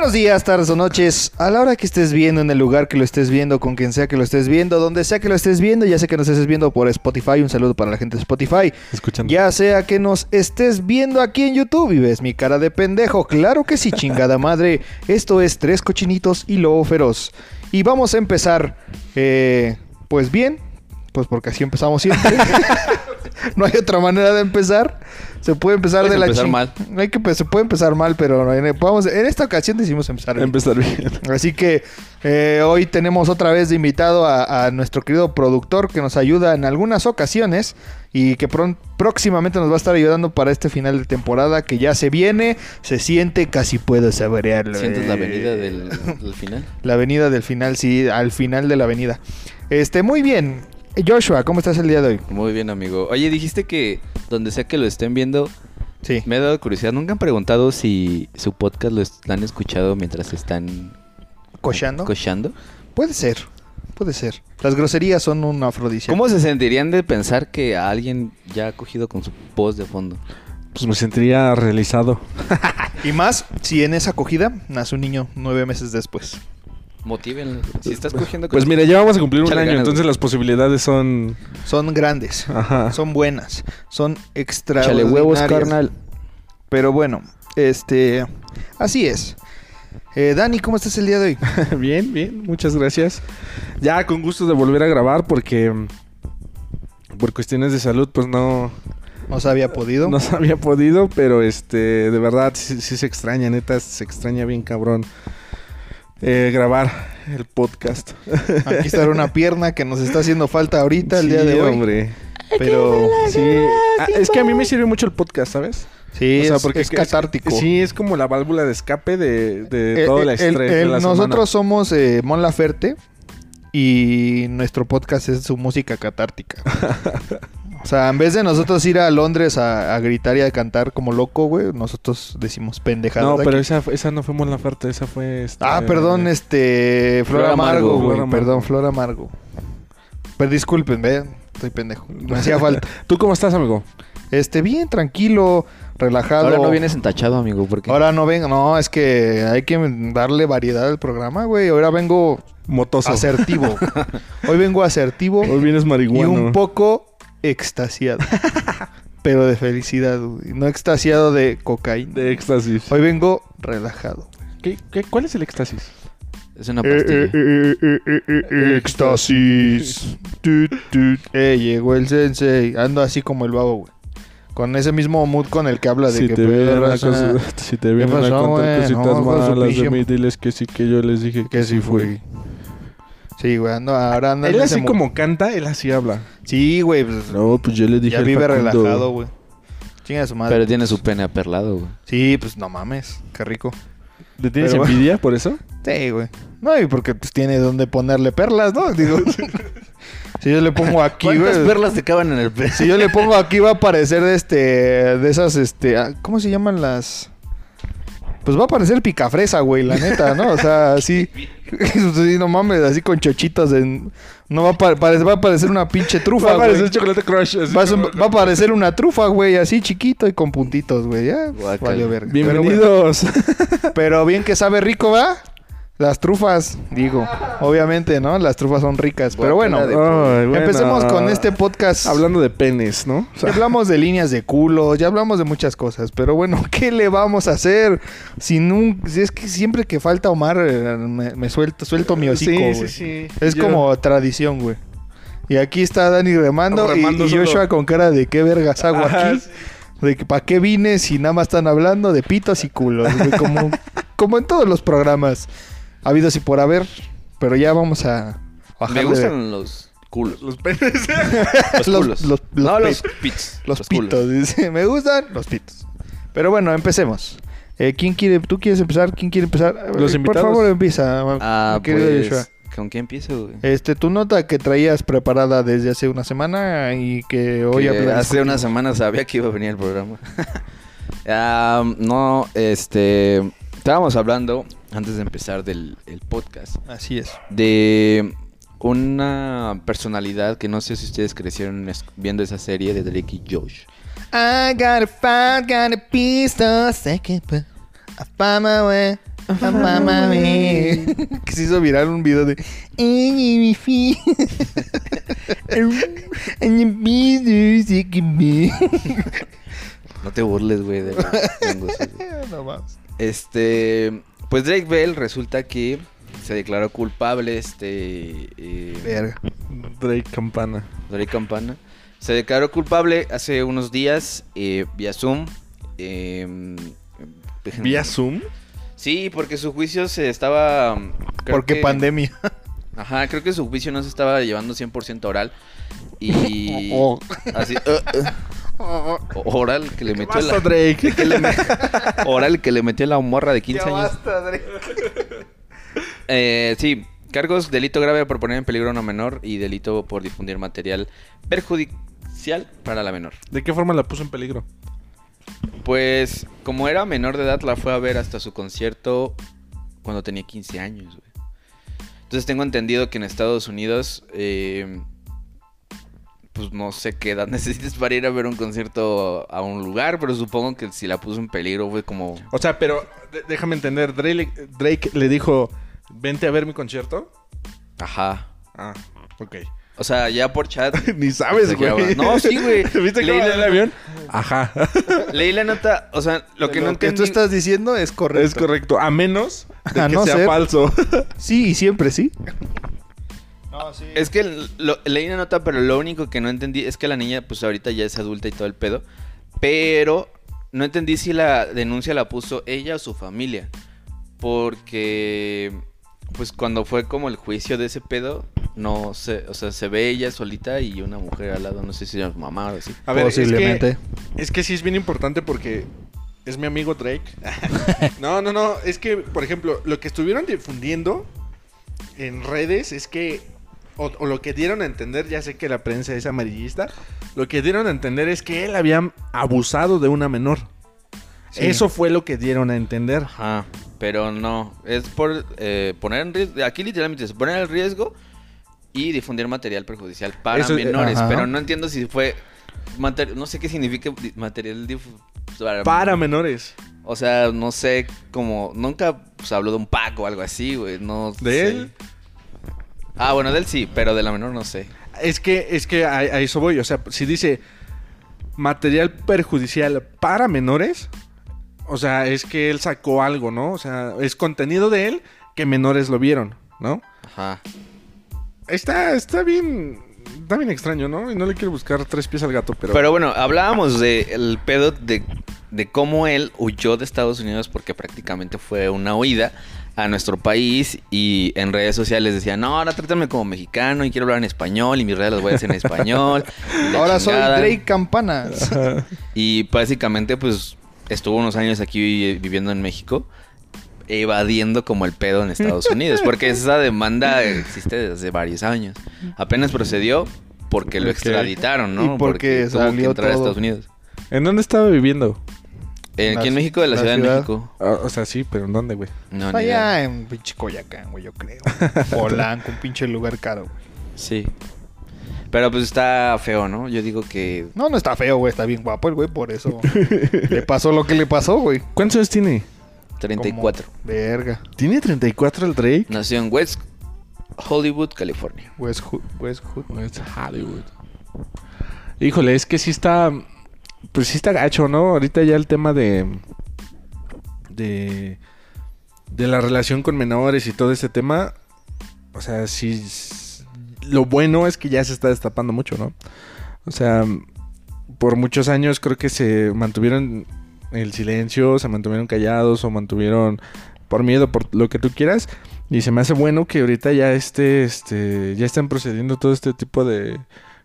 Buenos días, tardes o noches. A la hora que estés viendo, en el lugar que lo estés viendo, con quien sea que lo estés viendo, donde sea que lo estés viendo, ya sea que nos estés viendo por Spotify, un saludo para la gente de Spotify. Escuchando. Ya sea que nos estés viendo aquí en YouTube y ves mi cara de pendejo. Claro que sí, chingada madre. Esto es Tres Cochinitos y Lobo Feroz. Y vamos a empezar, eh, pues bien, pues porque así empezamos siempre. no hay otra manera de empezar. Se puede empezar Puedes de la empezar mal. Hay que, se puede empezar mal, pero en, vamos, en esta ocasión decidimos empezar bien. Empezar bien. Así que eh, hoy tenemos otra vez de invitado a, a nuestro querido productor que nos ayuda en algunas ocasiones y que próximamente nos va a estar ayudando para este final de temporada que ya se viene, se siente, casi puedo saborearlo. ¿Sientes la avenida del, del final? La avenida del final, sí, al final de la avenida. Este, muy bien. Joshua, ¿cómo estás el día de hoy? Muy bien, amigo. Oye, dijiste que donde sea que lo estén viendo, Sí. me ha dado curiosidad. ¿Nunca han preguntado si su podcast lo es- lo han escuchado mientras están ¿Cochando? cochando? Puede ser, puede ser. Las groserías son un afrodisíaco. ¿Cómo se sentirían de pensar que a alguien ya ha cogido con su post de fondo? Pues me sentiría realizado. Y más si en esa acogida nace un niño nueve meses después. Motívenlo. Si estás cogiendo con Pues mira, ya vamos a cumplir un año, ganas, entonces güey. las posibilidades son... Son grandes, Ajá. son buenas, son Chale extraordinarias. huevos, carnal. Pero bueno, este, así es. Eh, Dani, ¿cómo estás el día de hoy? bien, bien, muchas gracias. Ya con gusto de volver a grabar porque por cuestiones de salud pues no, No se había podido. no se había podido, pero este, de verdad sí, sí se extraña, neta, se extraña bien cabrón eh, grabar el podcast. Aquí está una pierna que nos está haciendo falta ahorita el día de hoy. hombre. Pero Sí, Ah, es que a mí me sirve mucho el podcast, ¿sabes? sí, O sea, es, porque es catártico. sí, es como la válvula de escape de, de Eh, todo el eh, estrés. el- de la nosotros semana. somos eh, Mon Laferte y nuestro podcast es su música catártica. o sea, en vez de nosotros ir a Londres a, a gritar y a cantar como loco, güey, nosotros decimos pendejadas. No, aquí. pero esa, esa no fue Mon Laferte, esa fue... este, Ah, perdón, este. Flor Flor Amargo, güey. Flor Amargo. Perdón, Flor Amargo. Pero disculpen, ve. Estoy pendejo. Me hacía falta. ¿Tú cómo estás, amigo? Este, bien, tranquilo, relajado. Ahora no vienes entachado, amigo, porque Ahora no vengo. No, es que hay que darle variedad al programa, güey. Ahora vengo Motoso. asertivo. Hoy vengo asertivo Hoy vienes y marihuana. un poco extasiado. Pero de felicidad, güey. No extasiado de cocaína. De éxtasis. Hoy vengo relajado. ¿Qué, qué, cuál es el éxtasis? es una pastilla. Éxtasis. Tut, tut. Eh, llegó el sensei. Ando así como el babo, güey. Con ese mismo mood con el que habla de Si que te vienen a, si te vienen a pasó, contar güey? cositas No, malas de mí, diles que sí, que yo les dije que sí fui. Sí, güey, ando, ahora anda Él así como canta, él así habla. Sí, güey, pues, No, pues yo le dije ya al vive Facundo. relajado, güey. Chinga su madre. Pero tiene su pene aperlado, güey. Sí, pues no mames, qué rico. ¿Le tienes Pero- envidia por eso? Sí, güey. No, y porque pues tiene donde ponerle perlas, ¿no? Digo, si yo le pongo aquí, ¿Cuántas güey. perlas te caben en el pene? Si yo le pongo aquí va a aparecer de este de esas este, ah, ¿cómo se llaman las? Pues va a aparecer picafresa, güey, la neta, ¿no? O sea, así sí, no mames, así con chochitos en no va a va a aparecer una pinche trufa, Va a güey. parecer chocolate crush. así Va a, como- va a aparecer una trufa, güey, así chiquito y con puntitos, güey. Ya, valió verga. Pero, Bienvenidos. bueno, pero bien que sabe rico, ¿va? Las trufas, digo. Obviamente, ¿no? Las trufas son ricas. Pero bueno, Ay, empecemos con este podcast. Hablando de penes, ¿no? O Ya hablamos de líneas de culo, ya hablamos de muchas cosas, pero bueno, ¿qué le vamos a hacer? Sin un, si es que siempre que falta Omar eh, me, me suelto, suelto mi hocico, sí, güey. sí, sí. Es Yo- como tradición, güey. Y aquí está Dani remando, y- Remando y, solo. Joshua con cara de qué vergas hago Ajá, aquí. De que para qué vine si nada más están hablando de pitos y culos, güey, como, como en todos los programas. Habidos y por haber, pero ya vamos a bajarle Me de- gustan los culos. Los penes. Los Los- culos. los- los no, los pits. Los, pitos, dice. Me gustan los pitos. Pero bueno, empecemos. Eh, ¿Quién quiere? ¿Tú quieres empezar? ¿Quién quiere empezar? Los Eh, invitados. Por favor, empieza, Ah, querido pues, Joshua. ¿con qué empiezo, güey? Este, tu nota que traías preparada desde hace una semana y que hoy Que hace una semana sabía que iba a venir el programa. Ah, no, este... Estábamos hablando, antes de empezar del el podcast, Así es. de una personalidad que no sé si ustedes crecieron viendo esa serie de Drake y Josh. I got a fight, got a pistol, second, but I find my way. Que se hizo viral un video de. No te burles, güey, de la. No más. Este, pues Drake Bell resulta que se declaró culpable, este, eh, Verga. Drake Campana. Drake Campana. Se declaró culpable hace unos días eh, vía Zoom. eh, ¿Vía Zoom? Sí, porque su juicio se estaba... creo Porque que- pandemia. Ajá, creo que su juicio no se estaba llevando 100% oral. Y... Oh. Así... uh, uh, oral que le metió Basta, la... Drake. que le me- oral que le metió la morra de 15 años. Eh, sí, cargos, delito grave por poner en peligro a una menor y delito por difundir material perjudicial para la menor. ¿De qué forma la puso en peligro? Pues, como era menor de edad, la fue a ver hasta su concierto cuando tenía 15 años, güey. Entonces tengo entendido que en Estados Unidos, eh, pues no sé qué edad necesites para ir a ver un concierto a un lugar, pero supongo que si la puso en peligro fue como... O sea, pero déjame entender, Drake, Drake le dijo, vente a ver mi concierto. Ajá. Ah, ok. O sea, ya por chat... Ni sabes, güey. No, sí, güey. ¿Viste Leí cómo la- el avión? Ajá. Leí la nota, o sea, lo que no Lo que tú estás diciendo es correcto. Es correcto. A menos de A que no sea ser. falso. Sí, y siempre sí. No, sí. Es que lo- leí una nota, pero lo único que no entendí es que la niña, pues ahorita ya es adulta y todo el pedo. Pero no entendí si la denuncia la puso ella o su familia. Porque, pues cuando fue como el juicio de ese pedo, no sé, o sea, se ve ella solita y una mujer al lado, no sé si es mamá o así. A ver, es que, Posiblemente. es que sí es bien importante porque es mi amigo Drake. no, no, no. Es que, por ejemplo, lo que estuvieron difundiendo en redes es que, o, o lo que dieron a entender, ya sé que la prensa es amarillista, lo que dieron a entender es que él había abusado de una menor. Sí. Eso fue lo que dieron a entender. Ajá, pero no, es por eh, poner en riesgo, aquí literalmente es poner en riesgo y difundir material perjudicial para Eso- menores, ajá. pero no entiendo si fue, no sé qué significa material para, Para menores. O sea, no sé, como, nunca se habló de un pack o algo así, güey, no ¿De sé. él? Ah, bueno, de él sí, pero de la menor no sé. Es que, es que a, a eso voy. O sea, si dice material perjudicial para menores, o sea, es que él sacó algo, ¿no? O sea, es contenido de él que menores lo vieron, ¿no? Ajá. Está, está bien, está bien extraño, ¿no? Y no le quiero buscar tres pies al gato, pero... Pero bueno, hablábamos del pedo de, de cómo él huyó de Estados Unidos porque prácticamente fue una huida a nuestro país y en redes sociales decía, no, ahora trátame como mexicano y quiero hablar en español y mis redes las voy a hacer en español. Ahora soy chingada". Drake Campanas. Y básicamente pues estuvo unos años aquí viviendo en México evadiendo como el pedo en Estados Unidos porque esa demanda existe desde hace varios años. Apenas procedió porque lo extraditaron, ¿no? Y porque tuvo que salió entrar a. Estados Unidos. ¿En dónde estaba viviendo? Eh, aquí en México, de la, la Ciudad, ciudad. de México. Ah, o sea, sí, pero ¿en dónde, güey? No. Allá en pinche Coyacán, güey, yo creo. Polanco, un pinche lugar caro, güey. Sí. Pero pues está feo, ¿no? Yo digo que No, no está feo, güey. Está bien guapo el güey, por eso le pasó lo que le pasó, güey. ¿Cuántos años tiene? 34. Como- Verga. ¿Tiene 34 el Drake? Nació en West Hollywood, California. West. West. Es Hollywood. Híjole, es que sí está. Pues sí está gacho, ¿no? Ahorita ya el tema de. De. De la relación con menores y todo ese tema. O sea, sí. Lo bueno es que ya se está destapando mucho, ¿no? O sea, por muchos años creo que se mantuvieron el silencio, se mantuvieron callados o mantuvieron por miedo, por lo que tú quieras. Y se me hace bueno que ahorita ya esté, este, ya estén procediendo todo este tipo de,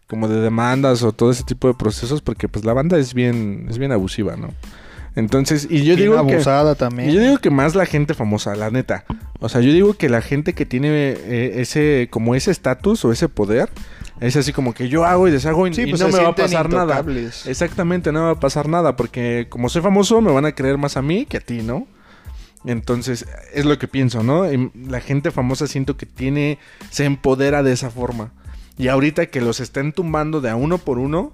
como de demandas o todo ese tipo de procesos, porque pues la banda es bien, es bien abusiva, ¿no? Entonces, y yo Bien digo que, abusada también. y yo digo que más la gente famosa, la neta. O sea, yo digo que la gente que tiene eh, ese, como ese estatus o ese poder, es así como que yo hago y deshago y, sí, y pues no me va a pasar nada. Exactamente, no me va a pasar nada, porque como soy famoso me van a creer más a mí que a ti, ¿no? Entonces, es lo que pienso, ¿no? Y la gente famosa siento que tiene, se empodera de esa forma. Y ahorita que los estén tumbando de a uno por uno,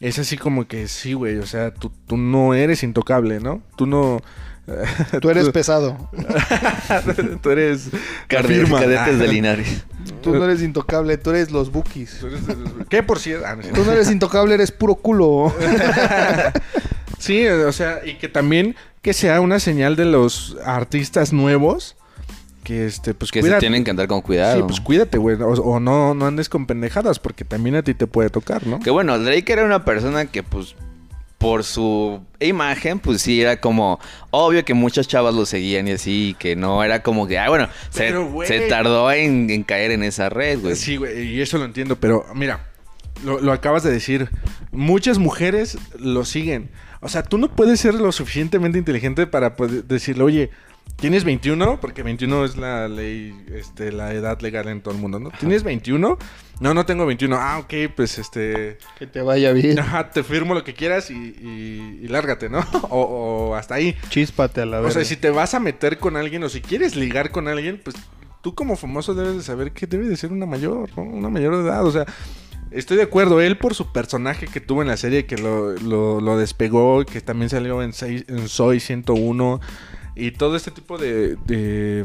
es así como que sí, güey, o sea, tú, tú no eres intocable, ¿no? Tú no... Tú eres pesado. tú eres... Cade- firma. Cadetes de Linares. Tú no eres intocable, tú eres los bookies. ¿Qué por cierto? Ah, no. Tú no eres intocable, eres puro culo. Sí, o sea, y que también que sea una señal de los artistas nuevos que este pues Que se tienen que andar con cuidado. Sí, pues cuídate, güey, o, o no no andes con pendejadas porque también a ti te puede tocar, ¿no? Que bueno, Drake era una persona que pues por su imagen, pues sí era como obvio que muchas chavas lo seguían y así, y que no era como que, ah, bueno, se, tardó en, en caer en esa red, güey. Sí, güey, y eso lo entiendo, pero mira, lo, lo acabas de decir. Muchas mujeres lo siguen. O sea, tú no puedes ser lo suficientemente inteligente para poder decirle, oye, ¿tienes 21? Porque 21 es la ley, este, la edad legal en todo el mundo, ¿no? ¿Tienes 21? No, no tengo 21. Ah, ok, pues este... Que te vaya bien. Ajá, te firmo lo que quieras y, y- y lárgate, ¿no? O, o hasta ahí. Chíspate a la O verdad. sea, si te vas a meter con alguien o si quieres ligar con alguien, pues tú como famoso debes de saber que debe de ser una mayor, ¿no? Una mayor de edad. O sea, estoy de acuerdo. Él por su personaje que tuvo en la serie que lo, lo, lo despegó, que también salió en Soy 101 y todo este tipo de... de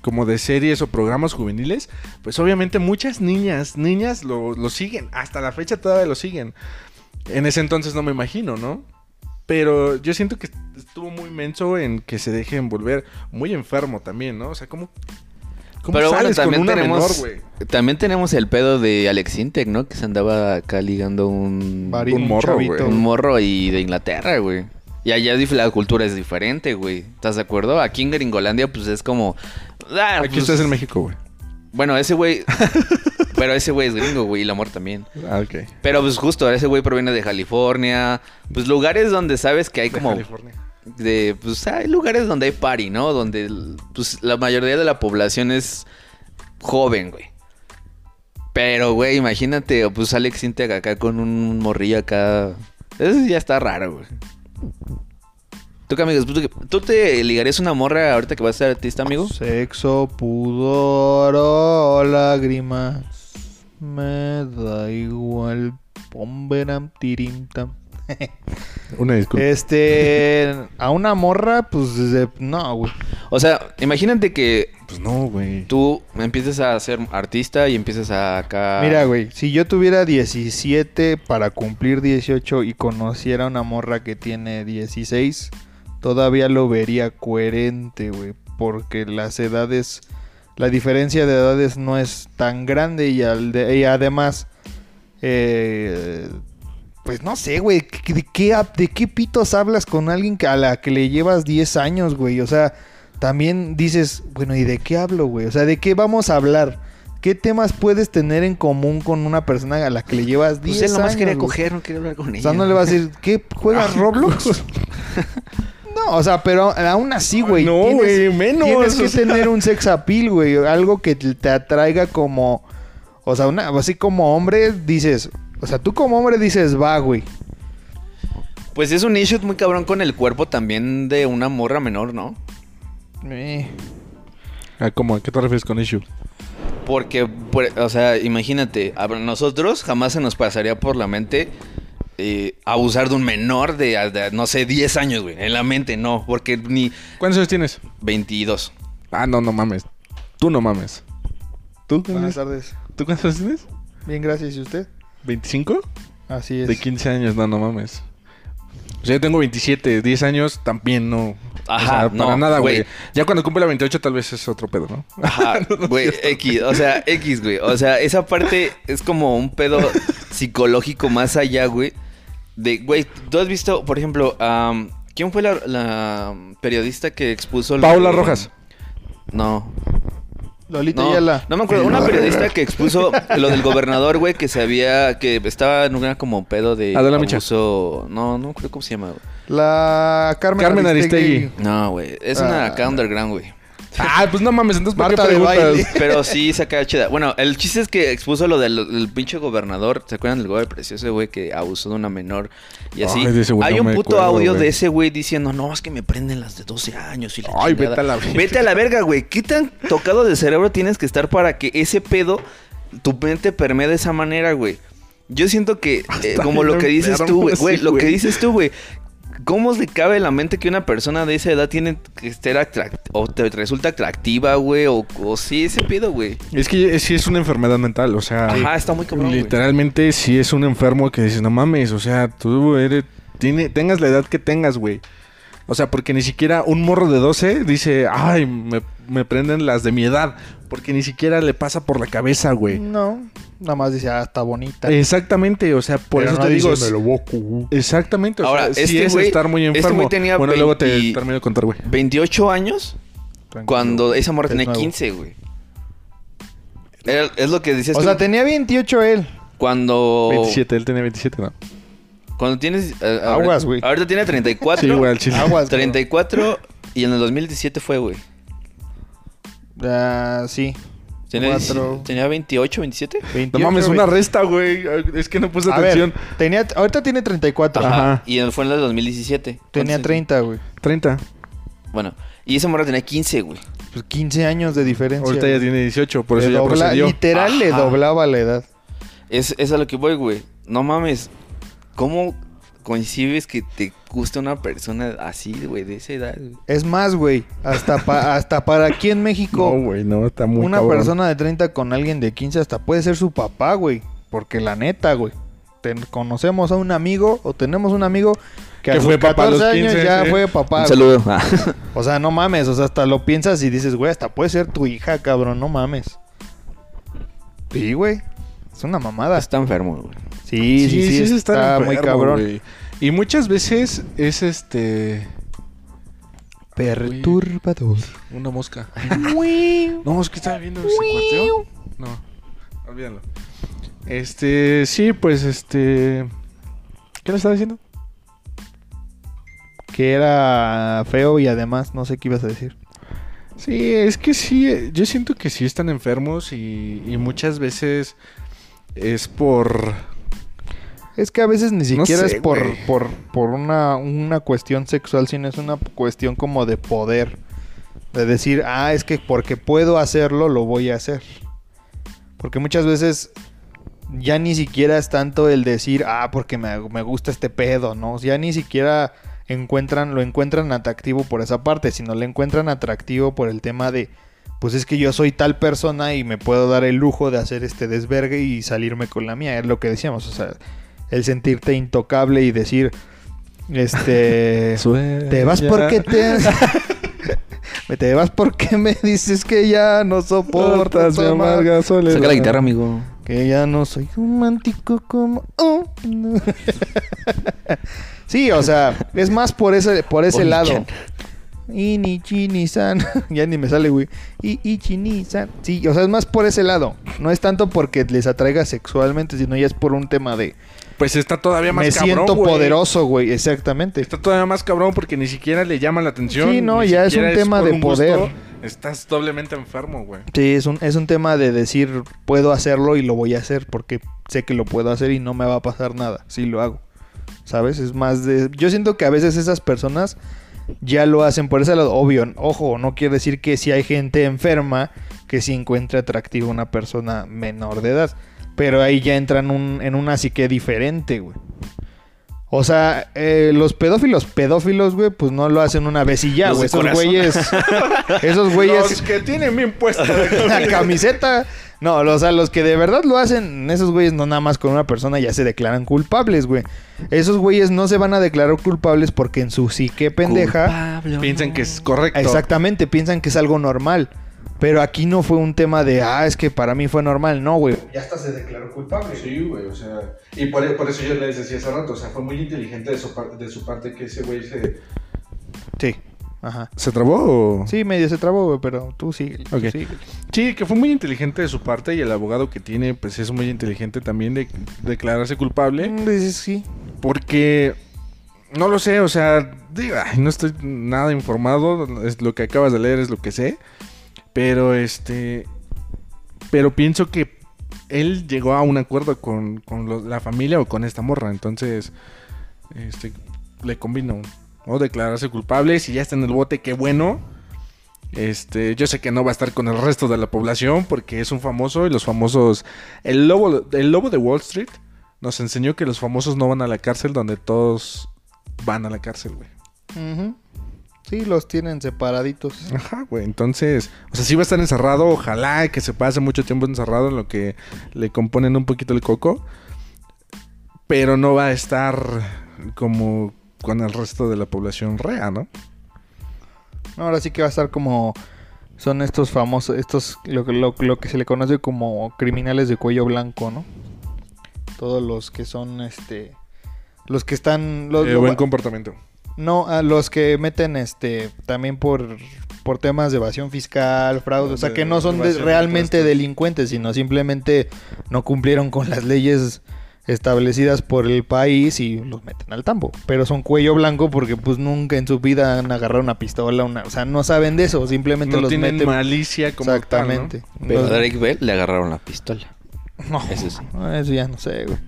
como de series o programas juveniles, pues obviamente muchas niñas, niñas lo, lo siguen, hasta la fecha todavía lo siguen. En ese entonces no me imagino, ¿no? Pero yo siento que estuvo muy menso en que se deje envolver. Muy enfermo también, ¿no? O sea, ¿cómo, cómo Pero bueno, sales también con una tenemos, menor, güey? también tenemos el pedo de Alex Intec, ¿no? Que se andaba acá ligando un, un morro, güey. un morro y de Inglaterra, güey. Y allá la cultura es diferente, güey. ¿Estás de acuerdo? Aquí en Gringolandia, pues es como... ah, Aquí pues, estás en México, güey. Bueno, ese güey... pero ese güey es gringo, güey, y el amor también. Ah, ok. Pero pues justo, ese güey proviene de California. Pues lugares donde sabes que hay De como... California. de pues hay lugares donde hay party, ¿no? Donde pues, la mayoría de la población es joven, güey. Pero, güey, imagínate, pues Alex Integ acá con un morrillo acá. Eso ya está raro, güey. ¿Tú amigos? ¿Tú, te ligarías una morra ahorita que vas a ser artista, amigo? Sexo, pudor o lágrimas. Me da igual. Pomberam, tirintam. Una disculpa. Este. A una morra, pues. no, güey. O sea, imagínate que Pues no, güey. tú empieces a ser artista y empieces a acá... Mira, güey. Si yo tuviera 17 para cumplir 18 y conociera a una morra que tiene 16, todavía lo vería coherente, güey. Porque las edades. La diferencia de edades no es tan grande y, al de- y además. eh, pues no sé, güey. ¿qué- ¿De qué, ¿De qué pitos hablas con alguien que a la que le llevas 10 años, güey? O sea, también dices, bueno, ¿y de qué hablo, güey? O sea, ¿de qué vamos a hablar? ¿Qué temas puedes tener en común con una persona a la que le llevas 10 Pues él nomás años? quería güey? coger, no quería hablar con O ella. sea, no le vas a decir, ¿qué? ¿Juegas Roblox? No, o sea, pero aún así, güey. No, tienes- güey, menos, Tienes que o sea. tener un sex appeal, güey. Algo que te te atraiga como... O sea, una, así como hombre dices... O sea, tú como hombre dices, va, güey. Pues es un issue muy cabrón con el cuerpo también de una morra menor, ¿no? Eh, Ah, ¿cómo? ¿A qué te refieres con issue? Porque, por- o sea, imagínate, a nosotros jamás se nos pasaría por la mente eh, abusar de un menor de, de, no sé, 10 años, güey. En la mente, no, porque ni ¿Cuántos años tienes? 22. Ah, no, no mames. Tú no mames. ¿Tú? buenas tienes- tardes. ¿Tú cuántos años tienes? Bien, gracias. ¿Y usted? ¿25? Así es. De 15 años, no, no mames. O sea, yo tengo 27, 10 años también no. Ajá, o sea, no, para nada, güey. Ya cuando cumple la 28 tal vez es otro pedo, ¿no? Ajá, güey, X, o sea, X, güey. O sea, esa parte es como un pedo psicológico más allá, güey. De, güey, tú has visto, por ejemplo, ¿quién fue la, la periodista que expuso... lo Paula Rojas. No, Lolita no, Ayala. no me acuerdo. Una periodista que expuso lo del gobernador, güey, que se había... Que estaba en una como pedo de Adela Micha. No, no creo cómo se llama, güey. La Carmen, Carmen Aristegui. Aristegui. No, güey. Es una Ah. acá underground, güey. Ah, pues no mames, entonces ¿por qué de preguntas? baile. Pero sí saca chida. Bueno, el chiste es que expuso lo del, del pinche gobernador. ¿Se acuerdan del gobernador precioso, güey, que abusó de una menor? Y así. Ay, de ese güey Hay no un me puto acuerdo, audio güey. de ese güey diciendo, no, es que me prenden las de 12 años y la Ay, chingada". vete a la verga. Vete a la verga, güey. ¿Qué tan tocado de cerebro tienes que estar para que ese pedo, tu mente permee de esa manera, güey? Yo siento que, eh, como lo que dices tú, güey, lo que dices tú, güey. ¿Cómo le cabe en la mente que una persona de esa edad tiene que ser atract o te resulta atractiva, güey? O, o sí, ese pedo, güey. Es que sí es una enfermedad mental, o sea... Ajá, está muy cabrón. Literalmente sí es un enfermo que dices, no mames, o sea, tú eres... Tiene, tengas la edad que tengas, güey. O sea, porque ni siquiera un morro de 12 dice, ay, me, me prenden las de mi edad. Porque ni siquiera le pasa por la cabeza, güey. No, nada más dice, ah, está bonita. Exactamente, o sea, por Pero eso no te digo... "Me lo cu-". Exactamente, o Ahora, sea, sí este es güey- estar muy este enfermo. güey tenía bueno, luego te 20 termino de contar, güey. 28 años Tranquilo. cuando esa morra Es tenía nuevo. 15, güey. Era- es lo que decías O tú. sea, tenía 28 él. Cuando... 27, él tenía 27, ¿no? Cuando tienes... eh, Aguas, güey. Ahorita tiene 34. Sí, güey, al chile. Aguas. cabrón. 34 y en el 2017 fue, güey. Ah, sí. Tenía, tenía 28, 27. 28, No mames, una resta, güey. Es que no puse A atención. ver, tenía, ahorita tiene 34. Ajá. Ajá. Y fue en el 2017. Tenía ¿Cuántos- 30, güey. 30. Bueno, y esa morra tenía 15, güey. Pues 15 años de diferencia. Ahorita ya tiene 18, por eso Le ya dobla- procedió. Literal le Ajá. doblaba la edad. Es, es a lo que voy, güey. No mames. ¿Cómo concibes que te gusta una persona así, güey, de esa edad? güey? Es más, güey. Hasta, pa- hasta para aquí en México, No, güey, no, está muy una cabrón. persona de 30 con alguien de 15 hasta puede ser su papá, güey. Porque la neta, güey. conocemos a un amigo o tenemos un amigo que, a Que sus fue papá a los 14 años 15, ya fue papá. Un güey. saludo. O sea, no mames, o sea, hasta lo piensas y dices, güey, hasta puede ser tu hija, cabrón, no mames. Sí, güey. Es una mamada. Está enfermo, güey. Sí, sí, sí, es estar está muy enfermo, cabrón. güey. Y muchas veces es este. Perturbador. Una mosca. Uy. No, es que estaba viendo ese cuarteo. No, olvídalo. Este, sí, pues este. ¿Qué le estaba diciendo? que era feo y además no sé qué ibas a decir. Sí, es que sí, yo siento que sí están enfermos y, y muchas veces es por... Es que a veces ni No siquiera sé, es por, por, por una, una cuestión sexual, sino es una cuestión como de poder. De decir, ah, es que porque puedo hacerlo, lo voy a hacer. Porque muchas veces ya ni siquiera es tanto el decir, ah, porque me, me gusta este pedo, ¿no? Ya ni siquiera encuentran, lo encuentran atractivo por esa parte, sino le encuentran atractivo por el tema de, pues es que yo soy tal persona y me puedo dar el lujo de hacer este desvergue y salirme con la mía. Es lo que decíamos, o sea, el sentirte intocable y decir, este, te vas porque te... te vas porque me dices que ya no soportas Portas mi mi amar- amarga soledad. Saca la guitarra, amigo. que ya no soy romántico como... oh, no. sí, o sea, es más por ese, por ese lado. Ini chini-san. ya ni me sale, güey. Ichini-san. Sí, o sea, es más por ese lado. No es tanto porque les atraiga sexualmente, sino ya es por un tema de... Pues está todavía más Me cabrón, siento güey. poderoso, güey. Exactamente. Está todavía más cabrón porque ni siquiera le llama la atención. Sí, no, ya es un tema de poder. Estás doblemente enfermo, güey. Sí, es un, es un tema de decir, puedo hacerlo y lo voy a hacer porque sé que lo puedo hacer y no me va a pasar nada si lo hago. ¿Sabes? Es más de... Yo siento que a veces esas personas ya lo hacen por ese lado. Obvio, ojo, no quiere decir que si hay gente enferma que sí encuentre atractiva una persona menor de edad. Pero ahí ya entran un- en una psique diferente, güey. O sea, eh, los pedófilos, pedófilos, güey, pues no lo hacen una vez y ya, güey. Esos güeyes... Esos güeyes... Los que tienen bien puesta la camiseta. No, o sea, los que de verdad lo hacen, esos güeyes no nada más con una persona ya se declaran culpables, güey. Esos güeyes no se van a declarar culpables porque en su psique pendeja, Piensan que es correcto. exactamente, piensan que es algo normal. Pero aquí no fue un tema de, ah, es que para mí fue normal. No, güey. Ya hasta se declaró culpable. Sí, güey, o sea, y por, por eso yo les decía hace rato, o sea, fue muy inteligente de su, par- de su parte que ese güey se... Sí. Ajá. ¿Se trabó o...? Sí, medio se trabó, güey, pero tú sí. Ok. Sí, que fue muy inteligente de su parte y el abogado que tiene, pues es muy inteligente también de declararse culpable. Mm, Sí. Porque, no lo sé, o sea, digo, ay, no estoy nada informado, es lo que acabas de leer es lo que sé, pero este, pero pienso que él llegó a un acuerdo con, con lo- la familia o con esta morra, entonces, este, le convino, ¿no? Declararse culpable, si ya está en el bote, qué bueno. Este, yo sé que no va a estar con el resto de la población porque es un famoso y los famosos, el lobo, el lobo de Wall Street nos enseñó que los famosos no van a la cárcel donde todos van a la cárcel, güey. Sí, los tienen separaditos. Ajá, güey. Entonces, o sea, sí va a estar encerrado. Ojalá que se pase mucho tiempo encerrado en lo que le componen un poquito el coco. Pero no va a estar como con el resto de la población rea, ¿no? Ahora sí que va a estar como son estos famosos, estos lo, que- lo, lo que se le conoce como criminales de cuello blanco, ¿no? Todos los que son este los que están los, Eh, buen comportamiento. no, a los que meten este también por por temas de evasión fiscal, fraude, o sea, que no son de- evasión de realmente delincuentes, sino simplemente no cumplieron con las leyes establecidas por el país y los meten al tambo. Pero son cuello blanco porque pues nunca en su vida han agarrado una pistola, una, o sea, no saben de eso, simplemente No los tienen meten malicia como exactamente. Pero a Drake Bell le agarraron la pistola. no, Eso sí. eso ya no sé, güey.